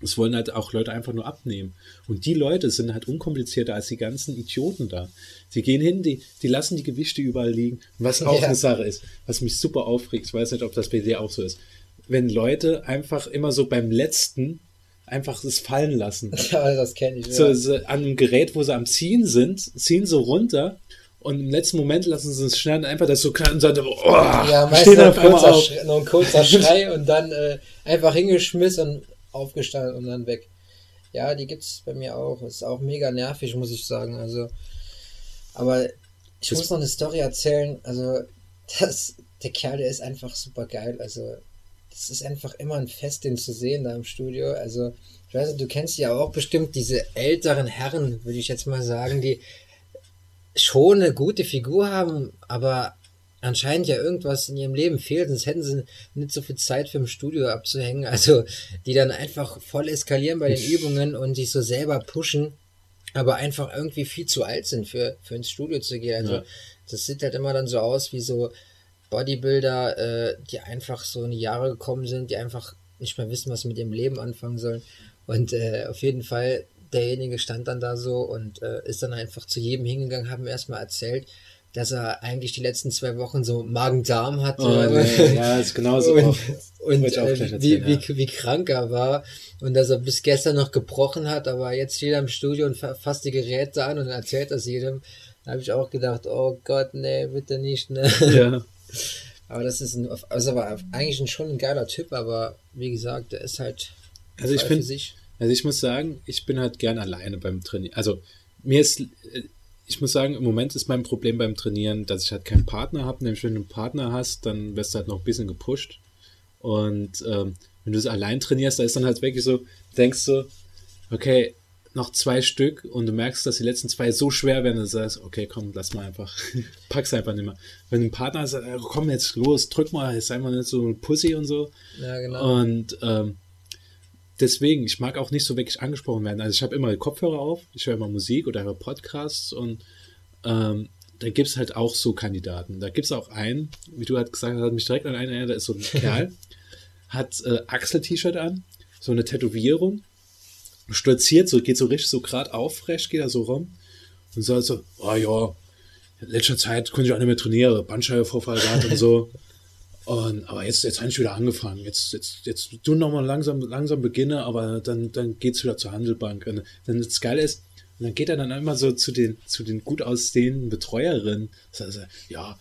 Es wollen halt auch Leute einfach nur abnehmen. Und die Leute sind halt unkomplizierter als die ganzen Idioten da. Sie gehen hin, die, die lassen die Gewichte überall liegen. Was auch Ja. eine Sache ist, was mich super aufregt, ich weiß nicht, ob das bei dir auch so ist. Wenn Leute einfach immer so beim letzten einfach es fallen lassen. Ja, das kenne ich. So, so an einem Gerät, wo sie am Ziehen sind, ziehen so runter und im letzten Moment lassen sie es schnell einfach das so knapp und sagen, oh, Ja, meistens noch ein, kurzer auf. Schrei, noch ein kurzer Schrei und dann äh, einfach hingeschmissen und aufgestanden und dann weg. Ja, die gibt's bei mir auch. Ist auch mega nervig, muss ich sagen. Also, aber ich Das- muss noch eine Story erzählen. Also, das, der Kerl, der ist einfach super geil. Also, das ist einfach immer ein Fest, den zu sehen da im Studio. Also, ich weiß nicht, du kennst ja auch bestimmt diese älteren Herren, würde ich jetzt mal sagen, die schon eine gute Figur haben, aber anscheinend ja irgendwas in ihrem Leben fehlt, sonst hätten sie nicht so viel Zeit für im Studio abzuhängen. Also die dann einfach voll eskalieren bei den Übungen und sich so selber pushen, aber einfach irgendwie viel zu alt sind für, für ins Studio zu gehen. Also Ja. das sieht halt immer dann so aus wie so Bodybuilder, äh, die einfach so in die Jahre gekommen sind, die einfach nicht mehr wissen, was sie mit ihrem Leben anfangen sollen. Und äh, auf jeden Fall, derjenige stand dann da so und äh, ist dann einfach zu jedem hingegangen, haben erstmal erzählt, dass er eigentlich die letzten zwei Wochen so Magen-Darm hatte. Oh, nee, ja, ist genauso. und, und äh, gleich wie, erzählen, wie, wie krank er war und dass er bis gestern noch gebrochen hat, aber jetzt steht er im Studio und fa- fasst die Geräte an und erzählt das jedem. Da habe ich auch gedacht, oh Gott, nee, bitte nicht, ne? ja. Aber das ist ein, also aber eigentlich ein, schon ein geiler Typ, aber wie gesagt, der ist halt Also ich frei find- für sich. Also ich muss sagen, ich bin halt gern alleine beim Trainieren. Also mir ist, äh, ich muss sagen, im Moment ist mein Problem beim Trainieren, dass ich halt keinen Partner habe. Nämlich wenn du einen Partner hast, dann wirst du halt noch ein bisschen gepusht. Und ähm, wenn du es allein trainierst, da ist dann halt wirklich so, denkst du, okay, noch zwei Stück und du merkst, dass die letzten zwei so schwer werden, dass du sagst, okay, komm, lass mal einfach, pack's einfach nicht mehr. Wenn du einen Partner hast, äh, komm jetzt los, drück mal, ist einfach nicht so ein Pussy und so. Ja, genau. Und ähm, deswegen, ich mag auch nicht so wirklich angesprochen werden. Also ich habe immer Kopfhörer auf, ich höre immer Musik oder höre Podcasts und ähm, da gibt's halt auch so Kandidaten. Da gibt's auch einen, wie du halt gesagt hast, hat mich direkt an einen erinnert, da ist so ein Kerl, hat äh, Axel-T-Shirt an, so eine Tätowierung, stolziert, so geht so richtig so gerade aufrecht, geht er so rum und sagt so, oh ja, in letzter Zeit konnte ich auch nicht mehr trainieren, Bandscheibenvorfall gehabt und so. Und, aber jetzt, jetzt habe ich wieder angefangen. Jetzt, jetzt, jetzt du noch mal langsam, langsam beginne, aber dann, dann geht's wieder zur Handelbank. Und dann das Geile ist, und dann geht er dann immer so zu den, zu den gut aussehenden Betreuerinnen. Also, ja,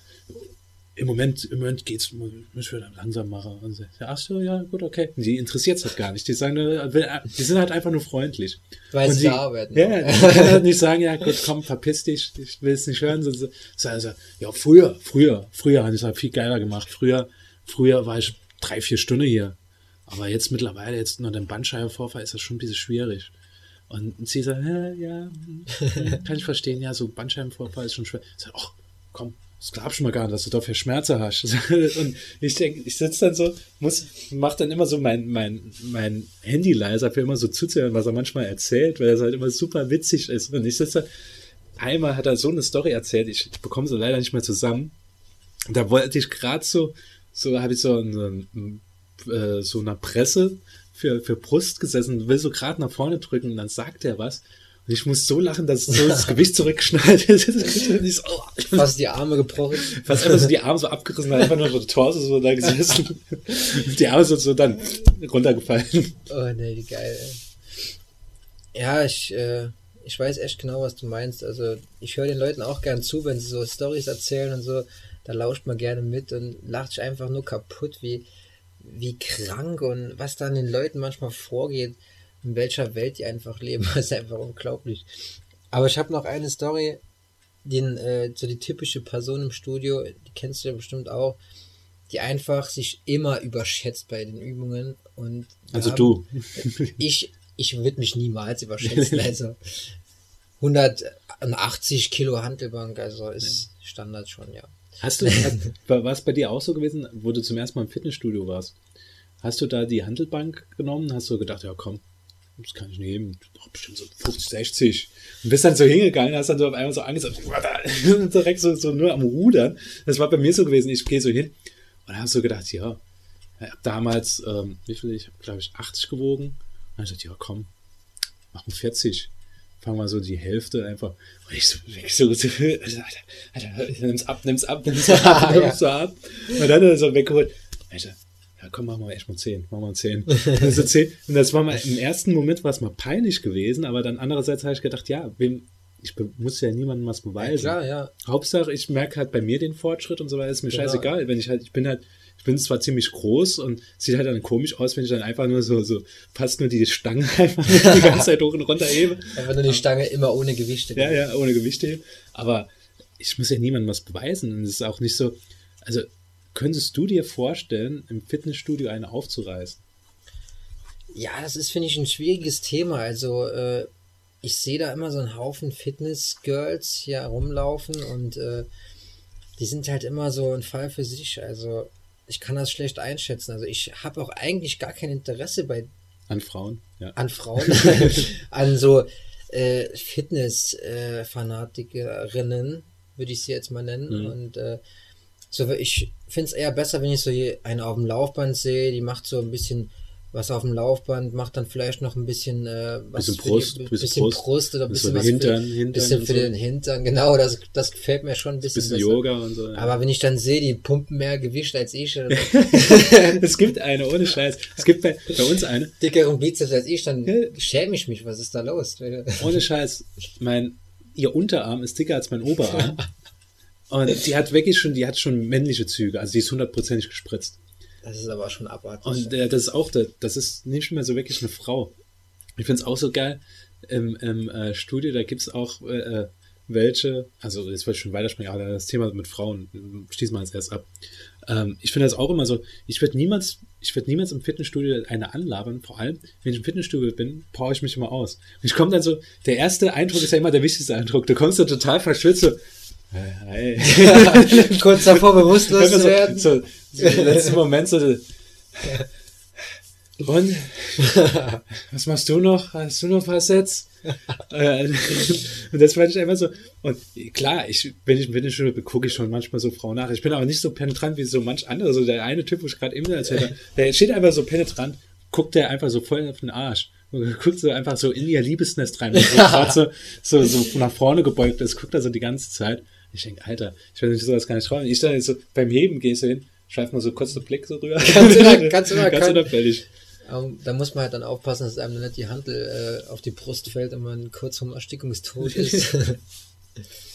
im Moment, im Moment geht's, müssen wir langsam machen. Und so, ach so, ja, gut, okay. Die interessiert's halt gar nicht. Die sagen, nur, die sind halt einfach nur freundlich. Weil Und sie die- da arbeiten. Ja, die können halt nicht sagen, ja gut, komm, verpiss dich, ich will es nicht hören. So, so, so, also, ja, früher, früher, früher habe ich es halt viel geiler gemacht. Früher, früher war ich drei, vier Stunden hier. Aber jetzt mittlerweile, jetzt nur den Bandscheibenvorfall, ist das schon ein bisschen schwierig. Und sie sagt, ja, ja, hm, kann ich verstehen, ja, so Bandscheibenvorfall ist schon schwer. Ich sag, ach, komm, das glaubst du mal gar nicht, dass du dafür Schmerzen hast. Und ich denke, ich sitze dann so, muss, mach dann immer so mein, mein, mein Handy leiser, für immer so zuzuhören, was er manchmal erzählt, weil das halt immer super witzig ist. Und ich sitze da, einmal hat er so eine Story erzählt, ich bekomme sie leider nicht mehr zusammen. Da wollte ich gerade so, so habe ich so eine, äh, so einer Presse für, für Brust gesessen, will so gerade nach vorne drücken und dann sagt er was. Ich muss so lachen, dass so das Gewicht zurückgeschnallt ist. So, oh, Fast die Arme gebrochen. fast einfach so die Arme so abgerissen, hat einfach nur so der Torso so da gesessen. Die Arme so, so dann runtergefallen. Oh nee, wie geil. Ey. Ja, ich, äh, ich weiß echt genau, was du meinst. Also ich höre den Leuten auch gern zu, wenn sie so Stories erzählen und so. Da lauscht man gerne mit und lacht sich einfach nur kaputt, wie, wie krank und was da an den Leuten manchmal vorgeht, in welcher Welt die einfach leben. Das ist einfach unglaublich. Aber ich habe noch eine Story, den, äh, so die typische Person im Studio, die kennst du ja bestimmt auch, die einfach sich immer überschätzt bei den Übungen und Also haben- du. ich, ich würde mich niemals überschätzen. Also 180 Kilo Handelbank, also ist Standard schon, ja. Hast du, war es bei dir auch so gewesen, wo du zum ersten Mal im Fitnessstudio warst? Hast du da die Handelbank genommen? Hast du gedacht, ja komm, das kann ich nehmen, doch bestimmt so 50, 60. Und bist dann so hingegangen, hast dann so auf einmal so angesagt, direkt so, so nur am Rudern. Das war bei mir so gewesen, ich gehe so hin und habe so gedacht, ja, ich damals, ähm, wie viel, ich habe glaube ich 80 gewogen. Und dann hab ich gesagt, ja komm, machen 40. Fangen wir so die Hälfte einfach. Und ich so, ich so, so Alter, Alter, nimm's ab, nimm's ab, nimm's ab, nimm's ab. Und dann hat er so weggeholt. Alter, ja komm, machen wir echt mal 10, machen wir 10. Und, so 10. und das war mal, im ersten Moment war es mal peinlich gewesen, aber dann andererseits habe ich gedacht, ja, wem, ich muss ja niemandem was beweisen. Klar, ja. Hauptsache, ich merke halt bei mir den Fortschritt und so weiter, ist mir Genau. scheißegal. Wenn ich halt, ich bin halt, ich bin zwar ziemlich groß und sieht halt dann komisch aus, wenn ich dann einfach nur so, so fast nur die Stange einfach die ganze Zeit hoch und runter hebe. Einfach nur die Stange immer ohne Gewichte. Ja, ja, ohne Gewichte heben. Aber ich muss ja niemandem was beweisen. Und es ist auch nicht so, also könntest du dir vorstellen, im Fitnessstudio eine aufzureißen? Ja, das ist, finde ich, ein schwieriges Thema. Also, äh, ich sehe da immer so einen Haufen Fitness-Girls hier rumlaufen und äh, die sind halt immer so ein Fall für sich. Also, ich kann das schlecht einschätzen. Also, ich habe auch eigentlich gar kein Interesse bei An Frauen? Ja. an Frauen, an so äh, Fitness-Fanatikerinnen, würde ich sie jetzt mal nennen. Mhm. Und äh, so, ich finde es eher besser, wenn ich so eine auf dem Laufband sehe, die macht so ein bisschen was auf dem Laufband, macht dann vielleicht noch ein bisschen äh, was Bisschen Brust, die, bisschen bisschen Brust, Brust, oder ein bisschen bisschen was Hintern, für, Hintern bisschen und für so. den Hintern, genau, das, das gefällt mir schon ein bisschen, Bisschen besser. Yoga und so. ja. Aber wenn ich dann sehe, die pumpen mehr Gewicht als ich, es gibt eine, ohne Scheiß. Es gibt bei, bei uns eine, dickeren Bizeps als ich, dann schäme ich mich, was ist da los? ohne Scheiß. Mein, ihr Unterarm ist dicker als mein Oberarm. Und die hat wirklich schon, die hat schon männliche Züge, also die ist hundertprozentig gespritzt. Das ist aber schon abartig. Und äh, das ist auch, der, das ist nicht mehr so wirklich eine Frau. Ich finde es auch so geil, im, im äh, Studio, da gibt's auch äh, äh, welche, also jetzt wollte ich schon weiterspringen, aber das Thema mit Frauen schließen wir jetzt erst ab. Ähm, ich finde das auch immer so, ich würde niemals, ich würde niemals im Fitnessstudio eine anlabern, vor allem, wenn ich im Fitnessstudio bin, brauche ich mich immer aus. Und ich komme dann so, der erste Eindruck ist ja immer der wichtigste Eindruck. Du kommst so total verschwitzt, so, hey. Kurz davor bewusstlos zu werden. So, so, so im letzten Moment so, und was machst du noch? Hast du noch was jetzt? Äh, und das fand ich einfach so. Und klar, ich, wenn ich bin, gucke ich schon manchmal so Frauen nach. Ich bin aber nicht so penetrant wie so manch andere. So der eine Typ, wo ich gerade eben erzählt habe, der steht einfach so penetrant, guckt der einfach so voll auf den Arsch. Und guckt so einfach so in ihr Liebesnest rein. So, so, so nach vorne gebeugt ist, guckt er so die ganze Zeit. Ich denke, Alter, ich will nicht sowas gar nicht trauen. Ich dann so, beim Heben gehst du hin, schreib mal so kurz den Blick so rüber. Ganz immer, ganz immer, ganz unauffällig. Ähm, Da muss man halt dann aufpassen, dass einem nicht die Handel äh, auf die Brust fällt und man kurz vom Erstickungstod ist.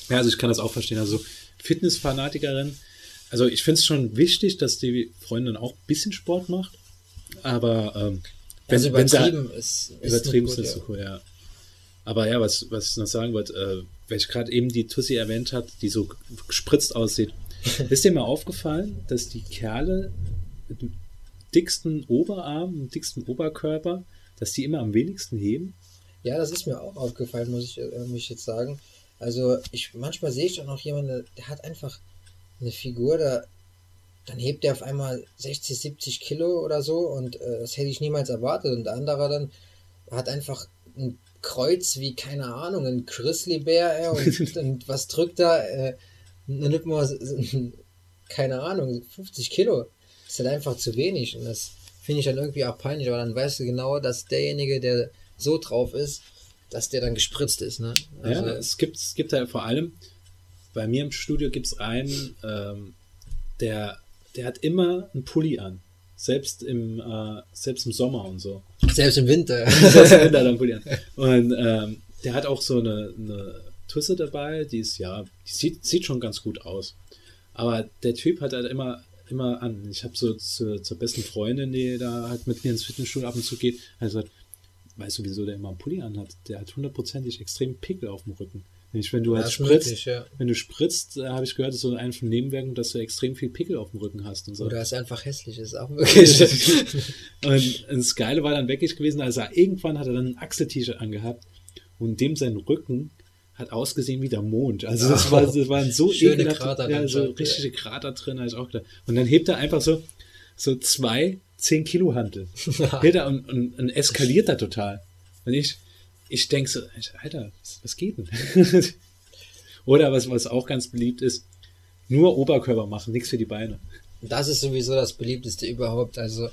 Ja, also ich kann das auch verstehen. Also Fitnessfanatikerin, also ich finde es schon wichtig, dass die Freundin auch ein bisschen Sport macht, aber ähm, wenn, also wenn sie übertrieben ist, ist übertrieben ist nicht ja. so cool, ja. Aber ja, was, was ich noch sagen wollte, äh, weil ich gerade eben die Tussi erwähnt hat, die so gespritzt aussieht. ist dir mal aufgefallen, dass die Kerle mit dem dicksten Oberarm, dem dicksten Oberkörper, dass die immer am wenigsten heben? Ja, das ist mir auch aufgefallen, muss ich äh, mich jetzt sagen. Also ich manchmal sehe ich auch noch jemanden, der hat einfach eine Figur, da dann hebt der auf einmal 60, 70 Kilo oder so und äh, das hätte ich niemals erwartet. Und der andere dann hat einfach ein Kreuz wie, keine Ahnung, ein Grizzlybär und, und was drückt da? Äh, nicht mal, keine Ahnung, 50 Kilo. Das ist halt einfach zu wenig und das finde ich dann irgendwie auch peinlich, aber dann weißt du genau, dass derjenige, der so drauf ist, dass der dann gespritzt ist. Ne? Also, ja, es gibt, es gibt halt vor allem, bei mir im Studio gibt es einen, ähm, der, der hat immer einen Pulli an. Selbst im, äh, selbst im Sommer und so. Selbst im Winter. Selbst im Winter hat er an. Und ähm, der hat auch so eine, eine Tusse dabei, die ist ja, die sieht, sieht schon ganz gut aus. Aber der Typ hat halt immer, immer an. Ich habe so zu, zur besten Freundin, die da halt mit mir ins Fitnessstudio ab und zu geht, also gesagt, weißt du, wieso der immer einen Pulli anhat? Der hat hundertprozentig extrem Pickel auf dem Rücken. Wenn, ich, wenn du Ja, halt spritzt, möglich, ja. wenn du spritzt, äh, habe ich gehört, ist so eine von Nebenwirkungen, dass du extrem viel Pickel auf dem Rücken hast und so. Oder es einfach hässlich ist, auch möglich. und das Geile war dann wirklich gewesen, als er irgendwann hat er dann ein Achsel-T-Shirt angehabt und dem sein Rücken hat ausgesehen wie der Mond. Also das war, das waren so Schöne Krater ja, so richtige Krater drin, habe ich auch gedacht. Und dann hebt er einfach so, so zwei 10 Kilo Hantel. Hebt er und, und, und eskaliert da total. Und ich, ich denke so, Alter, was, was geht denn? Oder was, was auch ganz beliebt ist, nur Oberkörper machen, nichts für die Beine. Das ist sowieso das beliebteste überhaupt. Also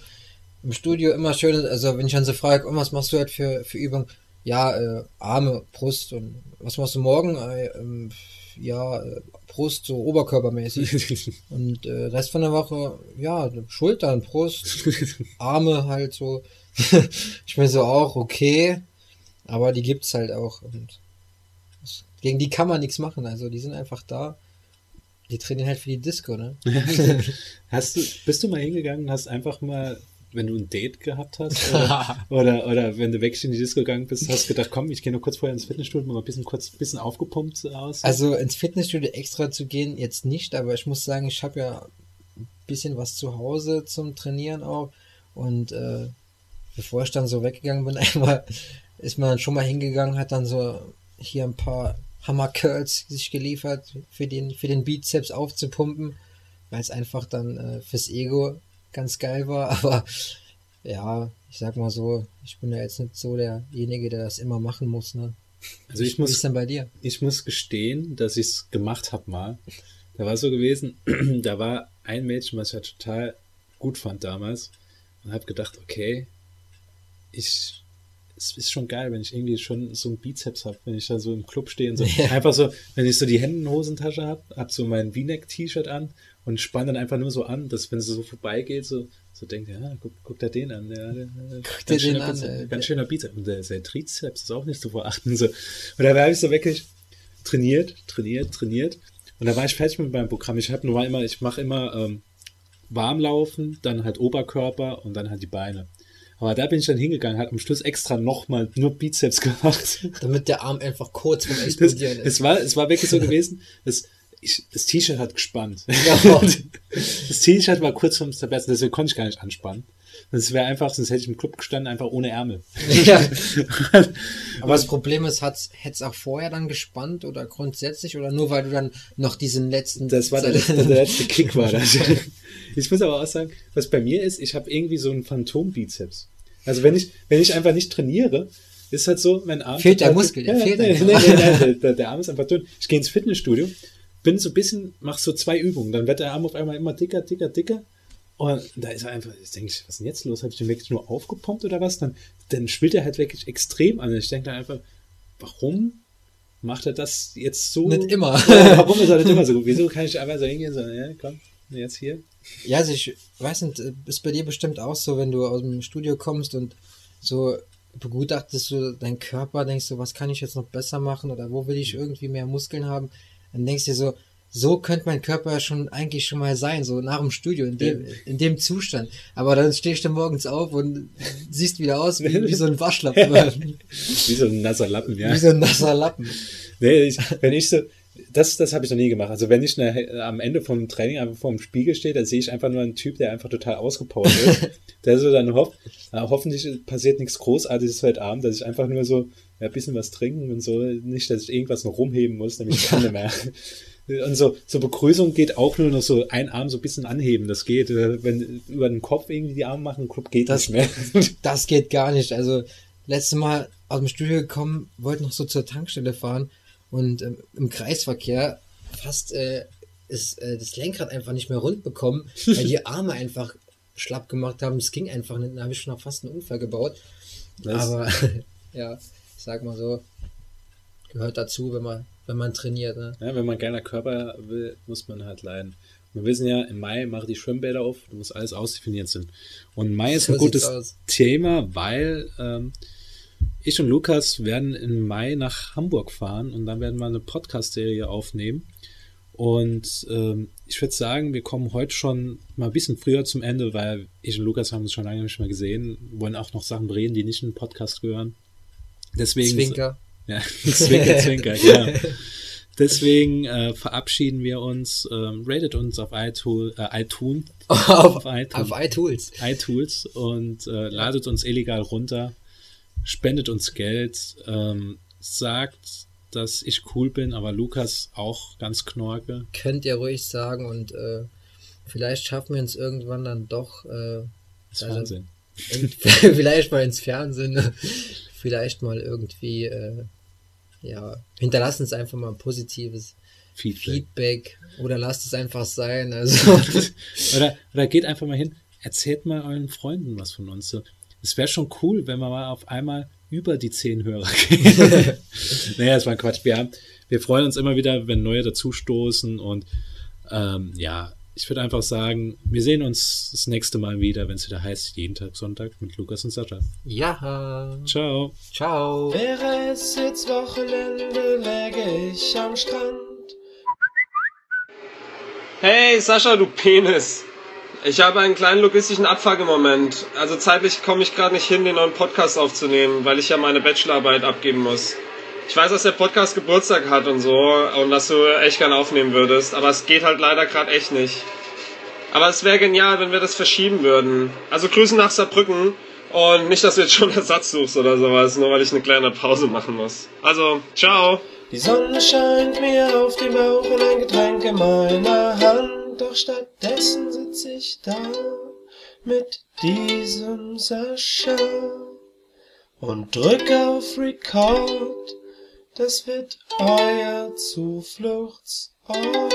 im Studio immer schön, also wenn ich dann so frage, oh, was machst du halt für, für Übung? Ja, äh, Arme, Brust und was machst du morgen? Äh, ähm, ja, äh, Brust, so oberkörpermäßig. Und äh, Rest von der Woche, ja, Schultern, Brust, Arme halt so. ich bin so auch, okay, aber die gibt's halt auch. Und gegen die kann man nichts machen, also die sind einfach da. Die trainieren halt für die Disco, ne? Hast du, bist du mal hingegangen und hast einfach mal, wenn du ein Date gehabt hast, oder, oder, oder wenn du wirklich in die Disco gegangen bist, hast gedacht, komm, ich gehe nur kurz vorher ins Fitnessstudio, mal ein bisschen kurz, ein bisschen aufgepumpt aus. Also ins Fitnessstudio extra zu gehen, jetzt nicht, aber ich muss sagen, ich habe ja ein bisschen was zu Hause zum Trainieren auch. Und äh, bevor ich dann so weggegangen bin, einmal ist man dann schon mal hingegangen, hat dann so hier ein paar Hammer Curls sich geliefert, für den, für den Bizeps aufzupumpen, weil es einfach dann äh, fürs Ego ganz geil war. Aber ja, ich sag mal so, ich bin ja jetzt nicht so derjenige, der das immer machen muss. Ne? also ich Wie ist muss, denn bei dir? ich muss gestehen, dass ich es gemacht habe mal. Da war so gewesen, da war ein Mädchen, was ich ja total gut fand damals und habe gedacht, okay, ich es ist schon geil, wenn ich irgendwie schon so einen Bizeps habe, wenn ich da so im Club stehe und so Ja. einfach so, wenn ich so die Hände in der Hosentasche habe, hab so mein V-Neck-T-Shirt an und spann dann einfach nur so an, dass wenn es so vorbeigeht, so so denkt, ja, guck, guck da den an, der, der, der dir ganz, den schöner an, Bizeps, ey. ganz schöner Bizeps und der, sein Trizeps ist auch nicht zu verachten so. Und da habe ich so wirklich trainiert, trainiert, trainiert Und da war ich fertig mit meinem Programm. Ich habe nur immer, ich mache immer ähm, Warmlaufen, dann halt Oberkörper und dann halt die Beine. Aber da bin ich dann hingegangen, hat am Schluss extra nochmal nur Bizeps gemacht. Damit der Arm einfach kurz vom Das, Explodieren ist. es, war, es war wirklich so gewesen, das, ich, das T-Shirt hat gespannt. Ja. Das T-Shirt war kurz vorm Zerbersten, deswegen konnte ich gar nicht anspannen. Das wäre einfach, sonst hätte ich im Club gestanden, einfach ohne Ärmel. Ja. Aber das Problem ist, hat's, hätt's auch vorher dann gespannt oder grundsätzlich oder nur weil du dann noch diesen letzten. Das war der letzte, der letzte Kick war das. Ich muss aber auch sagen, was bei mir ist, ich habe irgendwie so einen Phantom-Bizeps. Also wenn ich, wenn ich einfach nicht trainiere, ist halt so, mein Arm... Fehlt der Muskel, der ja, fehlt nee, nee, nee, der, der Arm ist einfach dünn. Ich gehe ins Fitnessstudio, bin so ein bisschen, mach so zwei Übungen, dann wird der Arm auf einmal immer dicker, dicker, dicker. Und da ist er einfach, jetzt denke ich, was ist denn jetzt los? Habe ich den wirklich nur aufgepumpt oder was? Dann, dann schwillt er halt wirklich extrem an. Ich denke dann einfach, warum macht er das jetzt so? Nicht immer. Ja, warum ist er nicht immer so gut? Wieso kann ich einfach so hingehen und sagen, ja, komm, jetzt hier? Ja, also ich weiß nicht, ist bei dir bestimmt auch so, wenn du aus dem Studio kommst und so begutachtest du deinen Körper, denkst du, was kann ich jetzt noch besser machen oder wo will ich irgendwie mehr Muskeln haben? Dann denkst du dir so, so könnte mein Körper ja schon eigentlich schon mal sein, so nach dem Studio, in dem, in dem Zustand. Aber dann stehst du morgens auf und siehst wieder aus wie, wie so ein Waschlappen. Wie so ein nasser Lappen, ja. Wie so ein nasser Lappen. Nee, ich, wenn ich so, das, das habe ich noch nie gemacht. Also wenn ich ne, am Ende vom Training einfach vor dem Spiegel stehe, dann sehe ich einfach nur einen Typ, der einfach total ausgepowert ist. der so dann hofft, na, hoffentlich passiert nichts Großartiges heute Abend, dass ich einfach nur so ja, ein bisschen was trinken und so, nicht, dass ich irgendwas noch rumheben muss, nämlich nicht mehr. Und so, so Begrüßung geht auch nur noch so ein Arm so ein bisschen anheben, das geht. Äh, Wenn über den Kopf irgendwie die Arme machen, geht Das- nicht mehr. Das geht gar nicht. Also, letztes Mal aus dem Studio gekommen, wollte noch so zur Tankstelle fahren und ähm, im Kreisverkehr fast äh, ist äh, das Lenkrad einfach nicht mehr rund bekommen, weil die Arme einfach schlapp gemacht haben. Es ging einfach nicht. Dann habe ich schon noch fast einen Unfall gebaut. Das- Aber ja, ich sag mal so, gehört dazu, wenn man, wenn man trainiert. Ne? Ja, wenn man geiler Körper will, muss man halt leiden. Wir wissen ja, im Mai machen die Schwimmbäder auf, da muss alles ausdefiniert sein. Und Mai ist So ein gutes. Thema, weil ähm, ich und Lukas werden im Mai nach Hamburg fahren und dann werden wir eine Podcast-Serie aufnehmen. Und ähm, ich würde sagen, wir kommen heute schon mal ein bisschen früher zum Ende, weil ich und Lukas haben uns schon lange nicht mehr gesehen, wollen auch noch Sachen reden, die nicht in den Podcast gehören. Deswegen Zwinker. Ja, zwinker, zwinker, ja. Deswegen äh, verabschieden wir uns. Ähm, ratet uns auf iTunes, äh, iTunes, auf, iTunes. auf iTools. iTools und äh, ladet uns illegal runter, spendet uns Geld, ähm, sagt, dass ich cool bin, aber Lukas auch ganz knorke. Könnt ihr ruhig sagen und äh, vielleicht schaffen wir uns irgendwann dann doch äh, Das Also- Fernsehen. in, vielleicht mal ins Fernsehen, vielleicht mal irgendwie, äh, ja, hinterlasst uns einfach mal ein positives Feedback. Feedback oder lasst es einfach sein. Also, Oder, oder geht einfach mal hin, erzählt mal euren Freunden was von uns. So, Es wäre schon cool, wenn wir mal auf einmal über die zehn Hörer gehen. naja, das war Quatsch. Wir, haben, wir freuen uns immer wieder, wenn neue dazustoßen und ähm, ja, ich würde einfach sagen, wir sehen uns das nächste Mal wieder, wenn es wieder heißt, jeden Tag Sonntag mit Lukas und Sascha. ja, Ciao. ciao. Wäre es jetzt Wochenende, läge ich am Strand. Hey, Sascha, du Penis. Ich habe einen kleinen logistischen Abfuck im Moment. Also zeitlich komme ich gerade nicht hin, den neuen Podcast aufzunehmen, weil ich ja meine Bachelorarbeit abgeben muss. Ich weiß, dass der Podcast Geburtstag hat und so und dass du echt gern aufnehmen würdest, aber es geht halt leider gerade echt nicht. Aber es wäre genial, wenn wir das verschieben würden. Also Grüße nach Saarbrücken und nicht, dass du jetzt schon Ersatz suchst oder sowas, nur weil ich eine kleine Pause machen muss. Also, ciao. Die Sonne scheint mir auf den Bauch und ein Getränk in meiner Hand, doch stattdessen sitz ich da mit diesem Sascha und drück auf Record. Das wird euer Zufluchtsort.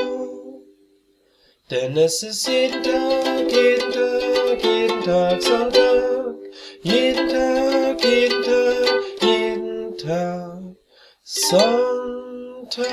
Denn es ist jeden Tag, jeden Tag, jeden Tag Sonntag. Jeden Tag, jeden Tag, jeden Tag Sonntag.